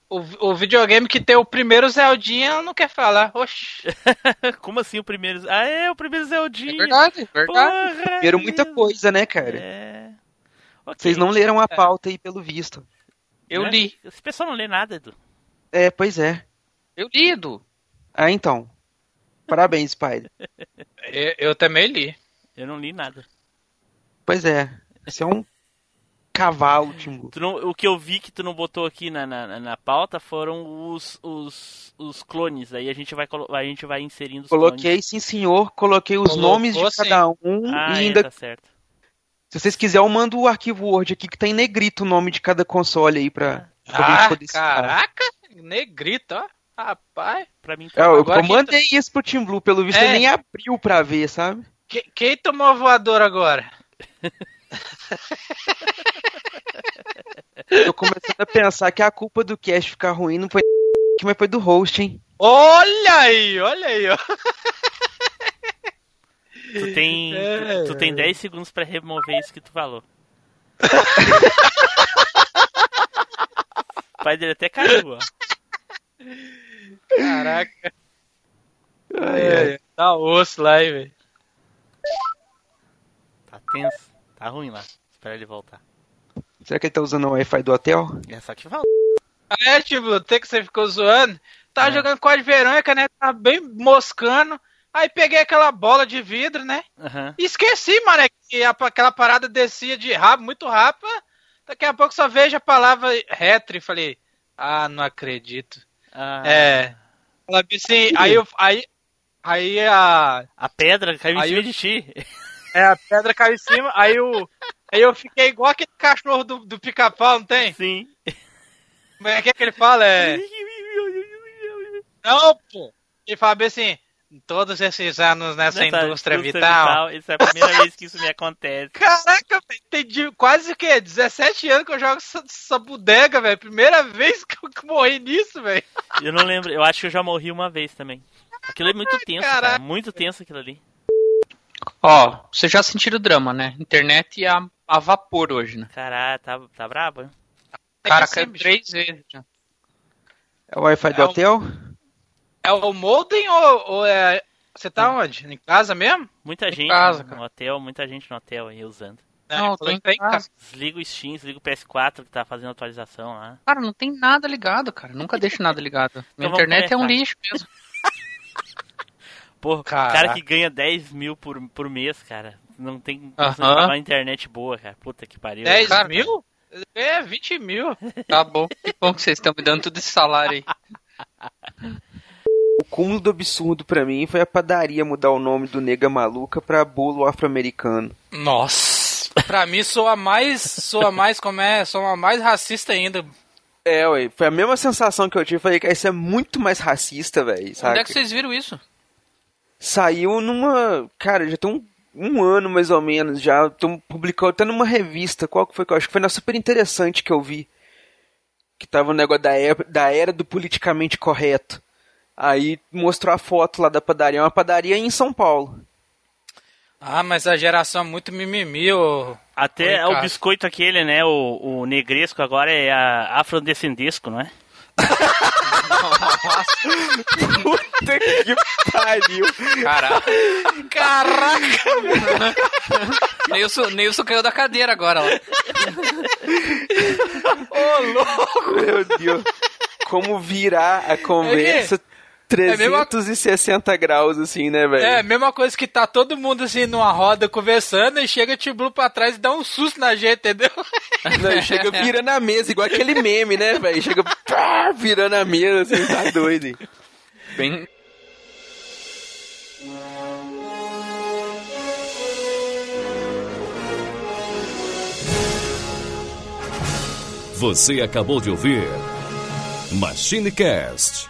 O, o videogame que tem o primeiro Zeldinha não quer falar. Oxi. Como assim o primeiro? Ah, é, o primeiro É Zeldinha. verdade, verdade. Porra, Viram muita coisa, né, cara? É. Ok. Vocês não leram a pauta aí, pelo visto. Eu Né? li. Esse pessoal não lê nada, Edu. É, pois é. Eu li, Edu. Ah, então. Parabéns, Spider. Eu, eu também li. Eu não li nada. Pois é. Você é um cavalo, Timbu. Tu não- o que eu vi que tu não botou aqui na, na, na pauta foram os, os, os clones. Aí a gente vai, a gente vai inserindo os Coloquei, sim senhor, coloquei os Colocou, nomes de sim. cada um clones. Ah, e é, ainda, tá certo. se vocês quiserem, eu mando o arquivo Word aqui que tá em negrito o nome de cada console aí pra, pra gente Ah, poder citar. caraca. Negrito, ó. Rapaz. Pra mim, É, tá eu, Agora eu quem mandei isso pro Team Blue, pelo visto É. ele nem abriu pra ver, sabe? Que- quem tomou a voadora agora? Tô começando a pensar que a culpa do cast ficar ruim não foi que mas foi do host, hein? Olha aí, olha aí, ó. tu tem, É. tu, tu tem 10 segundos pra remover isso que tu falou. o pai dele até caiu, ó. Caraca. É, Tá osso lá, hein, velho. Tá tenso. Tá ruim lá. Espera ele voltar. Será que ele tá usando o Wi-Fi do hotel? É só que fala. Ah, é, tipo, até que você ficou zoando. Tava É. jogando Código Verônica, né? Tava bem moscando. Aí peguei aquela bola de vidro, né? E esqueci, mano, que a- aquela parada descia de rabo muito rápido. Daqui a pouco só vejo a palavra retro e falei, ah, não acredito. Ah, É. Ela disse assim, aí eu. Aí, aí a. A pedra caiu em Aí cima eu- de ti. É, a pedra caiu em cima, aí eu. Aí eu fiquei igual aquele cachorro do, do pica-pau, não tem? Sim. Como é que, é que ele fala? É. Não, pô! Ele fala bem assim, todos esses anos nessa Nessa indústria, vital. Essa é a primeira vez que isso me acontece. Caraca, velho, tem quase o quê? 17 anos que eu jogo essa, essa bodega, velho. Primeira vez que eu morri nisso, velho. Eu não lembro, eu acho que eu já morri uma vez também. Aquilo é muito tenso, cara. Caraca. Muito tenso aquilo ali. Ó, vocês já sentiram o drama, né? Internet a, a vapor hoje, né? Caralho, tá, tá brabo, hein? Cara, assim, caiu bicho, três vezes já. É o Wi-Fi do É o- hotel? É o modem ou, ou é... Você tá onde? Em casa mesmo? Muita gente casa, no cara. hotel, muita gente no hotel aí usando. Não, É, tô em em casa. Desliga o Steam, desliga o PS4 que tá fazendo atualização lá. Cara, não tem nada ligado, cara. Nunca deixo nada ligado. Minha vamos internet é um lixo mesmo. Porra, Caraca. cara que ganha 10 mil por, por mês, cara. Não tem de pagar uma internet boa, cara. Puta que pariu. 10 cara, mil? É, 20 mil. Tá bom. Que bom que vocês estão me dando tudo esse salário aí. O cúmulo do absurdo pra mim foi a padaria mudar o nome do Nega Maluca pra bolo afro-americano. Nossa. Pra mim soa mais, soa mais, como é, soa mais racista ainda. É, ué, foi a mesma sensação que eu tive. Falei, cara, isso é muito mais racista, velho? Onde é que vocês viram isso? Saiu numa... Cara, já tem um, um ano mais ou menos já. Tão, publicou até numa revista. Qual que foi que eu acho que foi na Super Interessante que eu vi. Que tava o negócio da era, da era do politicamente correto. Aí mostrou a foto lá da padaria. É uma padaria em São Paulo. Ah, mas a geração é muito mimimi, ô. Até Oi, o biscoito aquele, né? O, o negresco agora é a afrodescendesco, não é? Puta que pariu. Caraca. Caraca! Nilson, Nilson caiu da cadeira agora, ó. Ô, louco! Meu Deus. Como virar a conversa É mesmo- 360 graus, assim, né, velho? É, mesma coisa que tá todo mundo assim numa roda conversando e chega o Blue pra trás e dá um susto na gente, entendeu? Não, chega virando a mesa, igual aquele meme, né, velho? Chega pá, virando a mesa, assim, tá doido. hein? Bem... Você acabou de ouvir MachineCast.